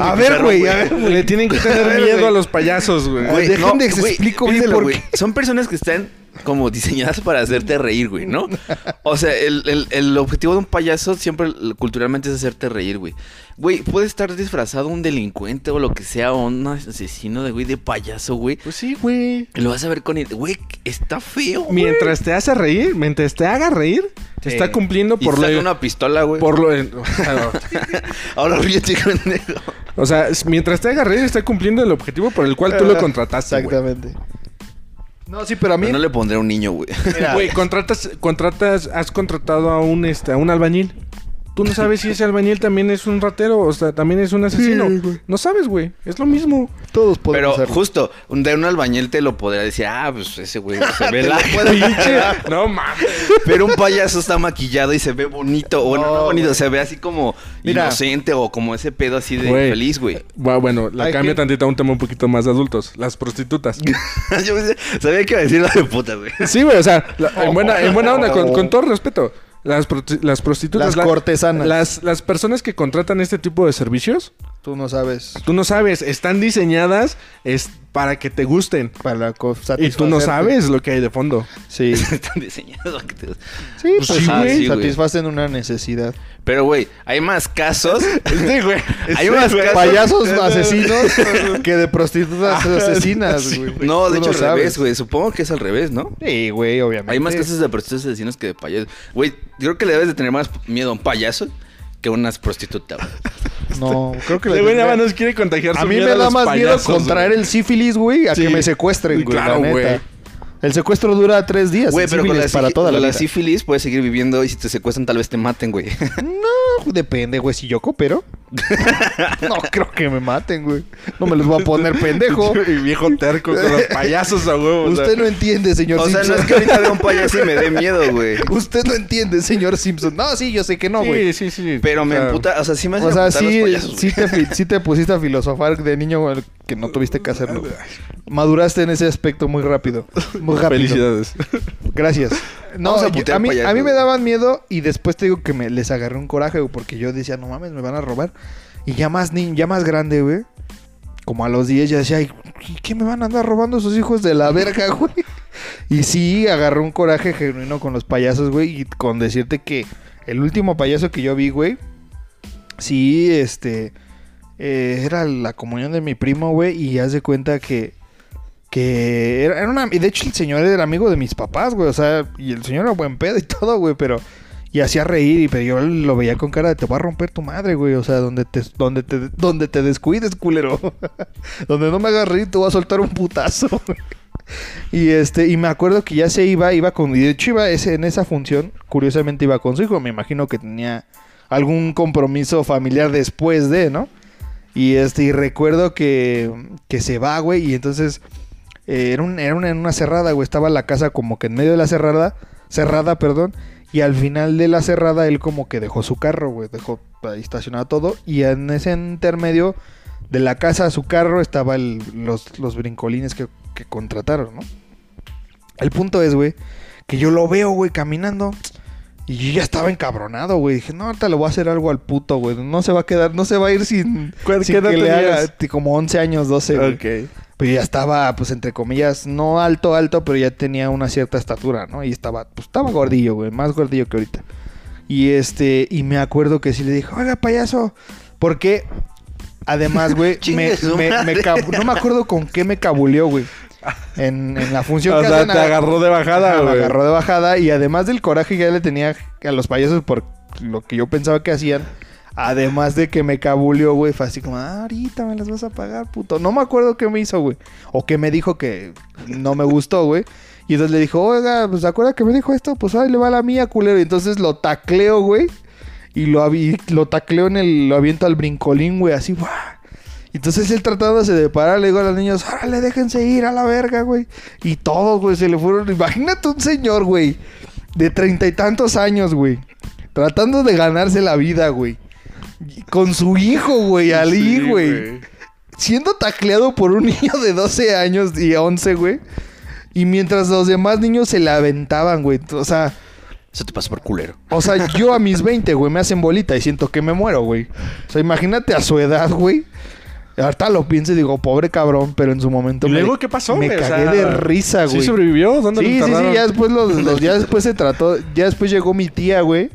A ver, güey, a ver, güey. Le tienen que tener miedo a los payasos, güey. Güey, dejen de que explico bien piénsalo, por güey. qué. Son personas que están como diseñadas para hacerte reír, güey, ¿no? O sea, el, el- el objetivo de un payaso siempre culturalmente es hacerte reír, güey. Güey, puede estar disfrazado un delincuente o lo que sea, o un asesino de güey de payaso, güey. Pues sí, güey. Y Lo vas a ver con... Güey, está feo, güey. Mientras te hace reír, mientras te haga reír, te está cumpliendo Y por saca lo... una pistola, güey. Por lo... Ahora ríete, pendejo. o sea, mientras te haga reír, está cumpliendo el objetivo por el cual tú lo contrataste, güey. No, sí, pero a mí... Pero no le pondré a un niño, güey. Güey, contratas, contratas, has contratado a un, este, a un albañil. Tú no sabes si ese albañil también es un ratero, o sea, también es un asesino. Sí, no sabes, güey. Es lo mismo. todos Pero podemos ser. justo, de un albañil te lo podría decir, ah, pues ese güey se ve la... Pinche. no mames. Pero un payaso está maquillado y se ve bonito. O bueno, No, no bonito, se ve así como Mira. inocente o como ese pedo así de Güey. feliz, güey. Bueno, bueno, la Hay cambio gente- tantito a un tema un poquito más de adultos. Las prostitutas. Yo sabía que iba a decir lo de puta, güey. Sí, güey, o sea, la- en, buena, en buena onda, con, con todo respeto. Las, las prostitutas. Las la- cortesanas. Las, las personas que contratan este tipo de servicios, Tú no sabes tú no sabes, están diseñadas es para que te gusten. para co- Y tú no sabes lo que hay de fondo. Sí. Están diseñados. a que te- Sí, Pues pues sí, sí, güey. Sí, güey. satisfacen una necesidad. Pero, güey, hay más casos. Sí, güey. Hay más casos. Payasos asesinos que de prostitutas asesinas, güey. No, de Tú hecho, al sabes. revés, güey. Supongo que es al revés, ¿no? Sí, güey, obviamente. Hay más casos de prostitutas asesinos que de payasos. Güey, yo creo que le debes de tener más miedo a un payaso que unas prostitutas, güey. No, creo que le güey nada más nos quiere contagiar A su mí miedo me da los más miedo payasos, contraer güey. el sífilis, güey, a Sí. que me secuestren, güey, Claro, la neta. güey. El secuestro dura tres días. Güey, el pero con la, sífilis para toda la, con la vida. sífilis puedes seguir viviendo y si te secuestran tal vez te maten, güey. No, depende, güey. Si yo coopero. no creo que me maten, güey. No me los voy a poner pendejo. Y viejo terco con los payasos a huevo. o sea. Usted no entiende, señor o sea, no Simpson. es que ahorita veo un payaso y me dé miedo, güey. Usted no entiende, señor Simpson. No, sí, yo sé que no, güey. Sí, sí, sí. Pero me sea, emputa, o sea, sí me hacen O sea, emputar los sí, payasos, sí, te, sí te pusiste a filosofar de niño güey, que no tuviste que hacerlo. Maduraste en ese aspecto muy rápido. Muy rápido. Felicidades. Gracias. No, a yo- a, mí, a mí me daban miedo y después te digo que me les agarré un coraje, güey, porque yo decía, no mames, me van a robar. Y ya más ni, ya más grande, güey. Como a los 10 ya decía, "Ay, ¿y ¿qué me van a andar robando esos hijos de la verga, güey? Y sí, agarré un coraje genuino con los payasos, güey. Y con decirte que el último payaso que yo vi, güey, sí, este, eh, era la comunión de mi primo, güey. Y haz de cuenta que, que era, era una... Y de hecho el señor era amigo de mis papás, güey. O sea, y el señor era buen pedo y todo, güey. Pero Y hacía reír, y pero yo lo veía con cara de te voy a romper tu madre, güey. O sea, donde te, donde te, donde te descuides, culero. donde no me hagas reír, te voy a soltar un putazo. y este, y me acuerdo que ya se iba, iba con. Y de hecho iba en esa función, curiosamente iba con su hijo. Me imagino que tenía algún compromiso familiar después de, ¿no? Y este, y recuerdo que, que se va, güey. Y entonces. eh, era, era una, en una cerrada, güey. Estaba la casa como que en medio de la cerrada. Cerrada, perdón. Y al final de la cerrada, él como que dejó su carro, güey. Dejó ahí estacionado todo. Y en ese intermedio de la casa a su carro estaba el- los, los brincolines que, que contrataron, ¿no? El punto es, güey, que yo lo veo, güey, caminando. Y yo ya estaba encabronado, güey. Dije, no, ahorita le voy a hacer algo al puto, güey. No se va a quedar, no se va a ir sin, ¿Cuál- sin que le haga como 11 años, 12, güey. Ok. Pero ya estaba, pues, entre comillas, no alto, alto, pero ya tenía una cierta estatura, ¿no? Y estaba, pues, estaba gordillo, güey, más gordillo que ahorita. Y este, y me acuerdo que sí le dije, oiga, payaso, porque además, güey, me, no me acuerdo con qué me cabuleó, güey. En, en la función O que sea, hacen te agarró de bajada, me güey. agarró de bajada y además del coraje que ya le tenía a los payasos por lo que yo pensaba que hacían, además de que me cabuleó, güey, fue así como, ah, ahorita me las vas a pagar, puto. No me acuerdo qué me hizo, güey. O que me dijo que no me gustó, güey. Y entonces le dijo, oiga, pues ¿se acuerda que me dijo esto? Pues ahí le va la mía, culero. Y entonces lo tacleo, güey. Y lo, lo tacleo en el, lo aviento al brincolín, güey, así, ¡buah! Entonces él tratándose de parar, le digo a los niños, órale, déjense ir a la verga, güey. Y todos, güey, se le fueron. Imagínate un señor, güey, de treinta y tantos años, güey. Tratando de ganarse la vida, güey. Con su hijo, güey, Ali, Sí, güey. Siendo tacleado por un niño de 12 años y 11, güey. Y mientras los demás niños se la aventaban, güey. O sea, Eso te pasa por culero. o sea, yo a mis 20, güey, me hacen bolita y siento que me muero, güey. O sea, imagínate a su edad, güey. Ahorita lo pienso y digo, pobre cabrón, pero en su momento ¿Y me- luego qué pasó, Me? O cagué sea, de risa, güey. ¿Sí sobrevivió? ¿Dónde Sí, lo sí, sí, ya después, los, los- ya después se trató, ya después llegó mi tía, güey.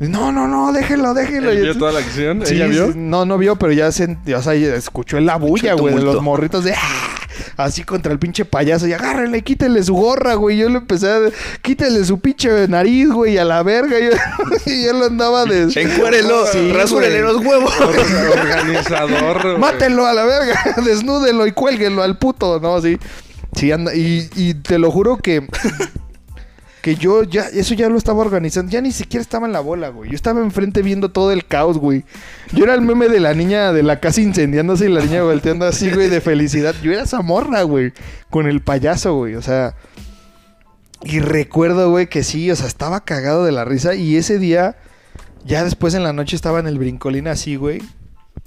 No, no, no, déjenlo, déjenlo. ¿Él vio toda la acción? Sí, ¿Ella vio? no, no vio, pero ya se, o sea, ya escuchó la bulla, güey, de los morritos de "Ah", así contra el pinche payaso y agárrenle, quítenle su gorra, güey. Yo le empecé a quítenle su pinche nariz, güey, a la verga. Yo, y él andaba de Encuérelo, Sí, rasúrele güey. los huevos. Organizador. güey. Mátenlo a la verga, desnúdenlo y cuélguenlo al puto, ¿no? Sí. Sí, anda, y, y te lo juro que. Que yo ya, eso ya lo estaba organizando. Ya ni siquiera estaba en la bola, güey. Yo estaba enfrente viendo todo el caos, güey. Yo era el meme de la niña de la casa incendiándose y la niña volteando así, güey, de felicidad. Yo era esa morra, güey. Con el payaso, güey. O sea. Y recuerdo, güey, que sí, o sea, estaba cagado de la risa. Y ese día, ya después en la noche estaba en el brincolín así, güey.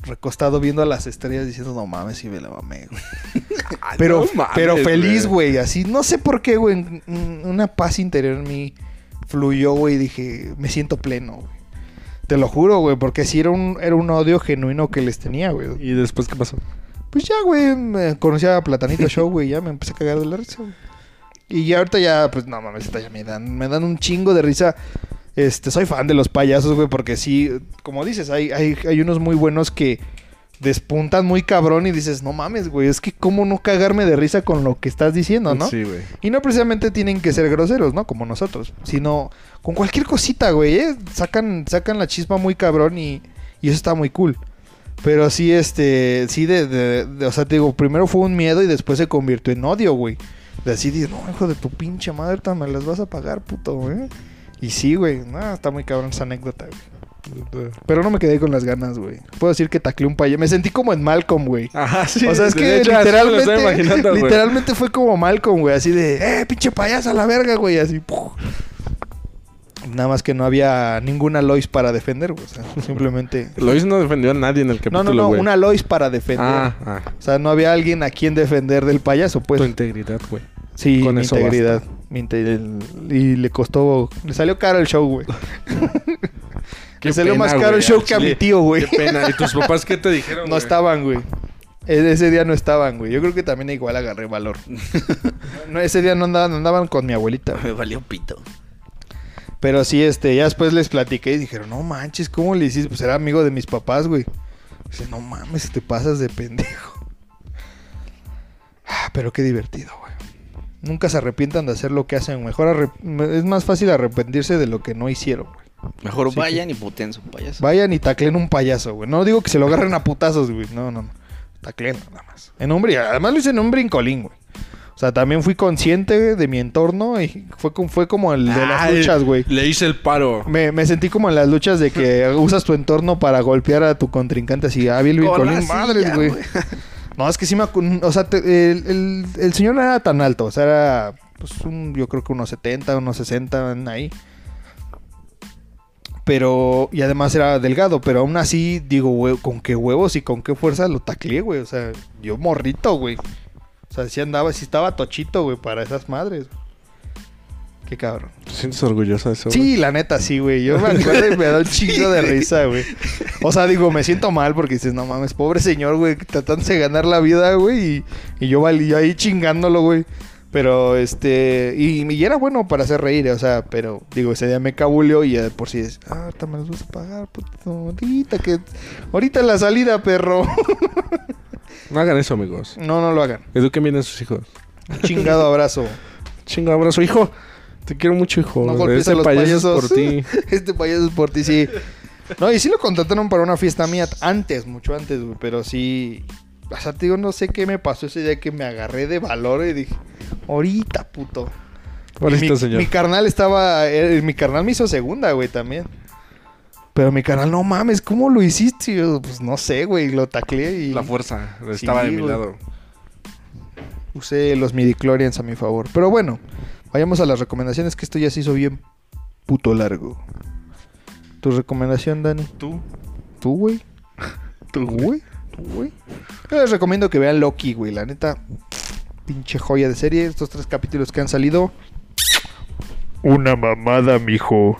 Recostado viendo a las estrellas diciendo, no mames, sí me la mamé, güey. Pero, no mames, pero feliz, güey. Así, no sé por qué, güey. un- un- Una paz interior en mí fluyó, güey. y Dije, me siento pleno, güey. Te lo juro, güey. Porque sí era un, era un odio genuino que les tenía, güey. ¿Y después qué pasó? Pues ya, güey. Me conocí a Platanito Show, güey. Ya me empecé a cagar de la risa, güey. Y ya ahorita ya, pues no mames, ya me dan, me dan un chingo de risa. Este, soy fan de los payasos, güey, porque sí, como dices, hay, hay, hay unos muy buenos que despuntan muy cabrón y dices, no mames, güey, es que cómo no cagarme de risa con lo que estás diciendo, ¿no? Sí, güey. Y no precisamente tienen que ser groseros, ¿no? Como nosotros, sino con cualquier cosita, güey, ¿eh? Sacan, sacan la chispa muy cabrón y, y eso está muy cool. Pero sí, este, sí, de, de- de- o sea, te digo, primero fue un miedo y después se convirtió en odio, güey. De así, dices, no, hijo de tu pinche madre, me las vas a pagar, puto, güey. Y sí, güey, no, está muy cabrón esa anécdota, güey. Pero no me quedé con las ganas, güey. Puedo decir que taclé un payaso. Me sentí como en Malcolm, güey. Ajá, sí. o sea, es que hecho, literalmente, literalmente fue como Malcolm, güey. Así de, eh, pinche payaso a la verga, güey. Así, ¡puf! Nada más que no había ninguna Lois para defender, güey. O sea, simplemente... Lois no defendió a nadie en el No, capítulo, no, no, güey. una Lois para defender. Ah, ah. O sea, no había alguien a quien defender del payaso, pues. Tu integridad, güey. Sí, con mi eso integridad. Mi y le costó... Le salió caro el show, güey. Le salió pena, más caro el show que a mi tío, güey. Qué pena. ¿Y tus papás qué te dijeron, No güey? estaban, güey. E- Ese día no estaban, güey. Yo creo que también igual agarré valor. no, ese día no andaban, andaban con mi abuelita. güey. Me valió pito. Pero sí, este, ya después les platiqué y dijeron, no manches, ¿cómo le hiciste? Pues era amigo de mis papás, güey. Dice, no mames, te pasas de pendejo. Ah, Pero qué divertido, güey. Nunca se arrepientan de hacer lo que hacen. Mejor es más fácil arrepentirse de lo que no hicieron, güey. Mejor vayan y puten su payaso. Vayan y taclen un payaso, güey. No digo que se lo agarren a putazos, güey. No, no, no. Taclen nada más. En un Además lo hice en un brincolín, güey. O sea, también fui consciente de mi entorno y fue como, fue como el de las Ay, luchas, güey. Le hice el paro. Me, me sentí como en las luchas de que usas tu entorno para golpear a tu contrincante así. Ah, Con la brincolín, madres, güey. güey. No, es que sí me... O sea, el, el- señor no era tan alto. O sea, era... Pues un, yo creo que unos 70, unos 60 ahí. Pero... Y además era delgado. Pero aún así, digo, güey, con qué huevos y con qué fuerza lo tacleé, güey. O sea, yo morrito, güey. O sea, sí andaba... Sí estaba tochito, güey, para esas madres. Qué cabrón. ¿Te sientes orgulloso de eso? güey? Sí, la neta, sí, güey. Yo me acuerdo y me da un chingo de risa, güey. O sea, digo, me siento mal porque dices, no mames, pobre señor, güey, tratándose de ganar la vida, güey. Y, y yo valí ahí chingándolo, güey. Pero, este... Y, y era bueno para hacer reír, o sea, pero, digo, ese día me cabuleó y ya de por sí es... Ah, ahorita me los vas a pagar, puto. Ahorita que... Ahorita la salida, perro. No hagan eso, amigos. no, no lo hagan. Eduquen bien a sus hijos. Un chingado abrazo. Chingo abrazo, hijo. Te quiero mucho, hijo. No golpees Este a los payaso es payasos. por ti. este payaso es por ti, sí. No, y sí lo contrataron para una fiesta mía antes, mucho antes, güey. Pero sí. O sea, te digo, no sé qué me pasó ese día que me agarré de valor y dije, ahorita, puto. Ahorita, mi, señor. mi carnal estaba. eh, mi carnal me hizo segunda, güey, también. Pero mi carnal, no mames, ¿cómo lo hiciste? Y yo, pues no sé, güey, lo tacleé y La fuerza estaba de mi güey. lado. usé los midichlorians a mi favor. Pero bueno, vayamos a las recomendaciones, que esto ya se hizo bien puto largo. ¿Tu recomendación, Dani? ¿Tú? ¿Tú, güey? ¿Tú, güey? ¿Tú, güey? Yo les recomiendo que vean Loki, güey. La neta, pinche joya de serie. Estos tres capítulos que han salido. Una mamada, mijo.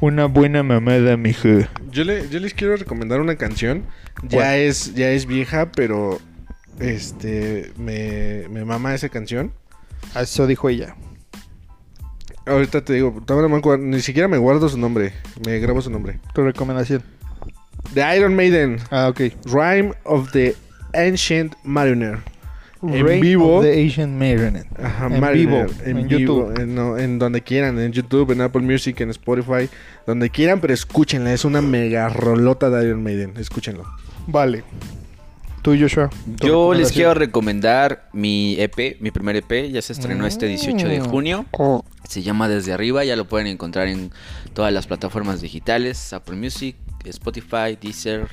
Una buena mamada, mijo. Yo, le, yo les quiero recomendar una canción. Ya ¿Cuál? es, ya es vieja, pero este me, me mama esa canción. Eso dijo ella. Ahorita te digo, todavía no me acuerdo, ni siquiera me guardo su nombre. Me grabo su nombre. Tu recomendación. The Iron Maiden, Ah, ok. Rhyme of the Ancient Mariner. En vivo. of the Marionette. Ajá, En Mariner, vivo, en, en vivo, YouTube. en, no, en donde quieran, en YouTube, en Apple Music, en Spotify, donde quieran, pero escúchenla, es una mega rolota de Iron Maiden, escúchenlo. Vale. Tú, Joshua. tu Yo les quiero recomendar mi EP, mi primer EP, ya se estrenó este 18 de Mm. junio. Oh, Se llama Desde Arriba, ya lo pueden encontrar en todas las plataformas digitales, Apple Music, Spotify, Deezer,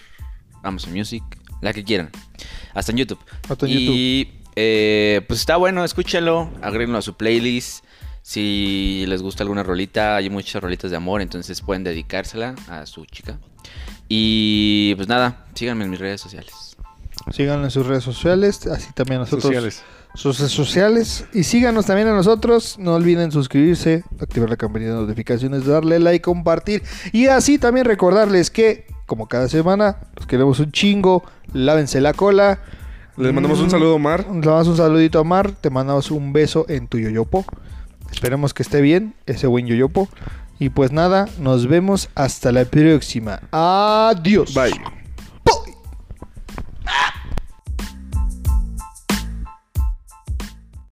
Amazon Music, la que quieran. Hasta en YouTube. Hasta en y eh, pues está bueno, escúchenlo, agréguenlo a su playlist. Si les gusta alguna rolita, hay muchas rolitas de amor, entonces pueden dedicársela a su chica. Y pues nada, síganme en mis redes sociales. Síganlo en sus redes sociales, así también nosotros. Sociales. Sus redes sociales. Y síganos también a nosotros. No olviden suscribirse, activar la campanita de notificaciones, darle like, compartir. Y así también recordarles que, como cada semana, los queremos un chingo. Lávense la cola. Les mandamos un Mm, saludo, Omar. Le mandamos un saludito a Mar. Te mandamos un beso en tu yoyopo. Esperemos que esté bien ese buen yoyopo. Y pues nada, nos vemos hasta la próxima. Adiós. Bye. Ah!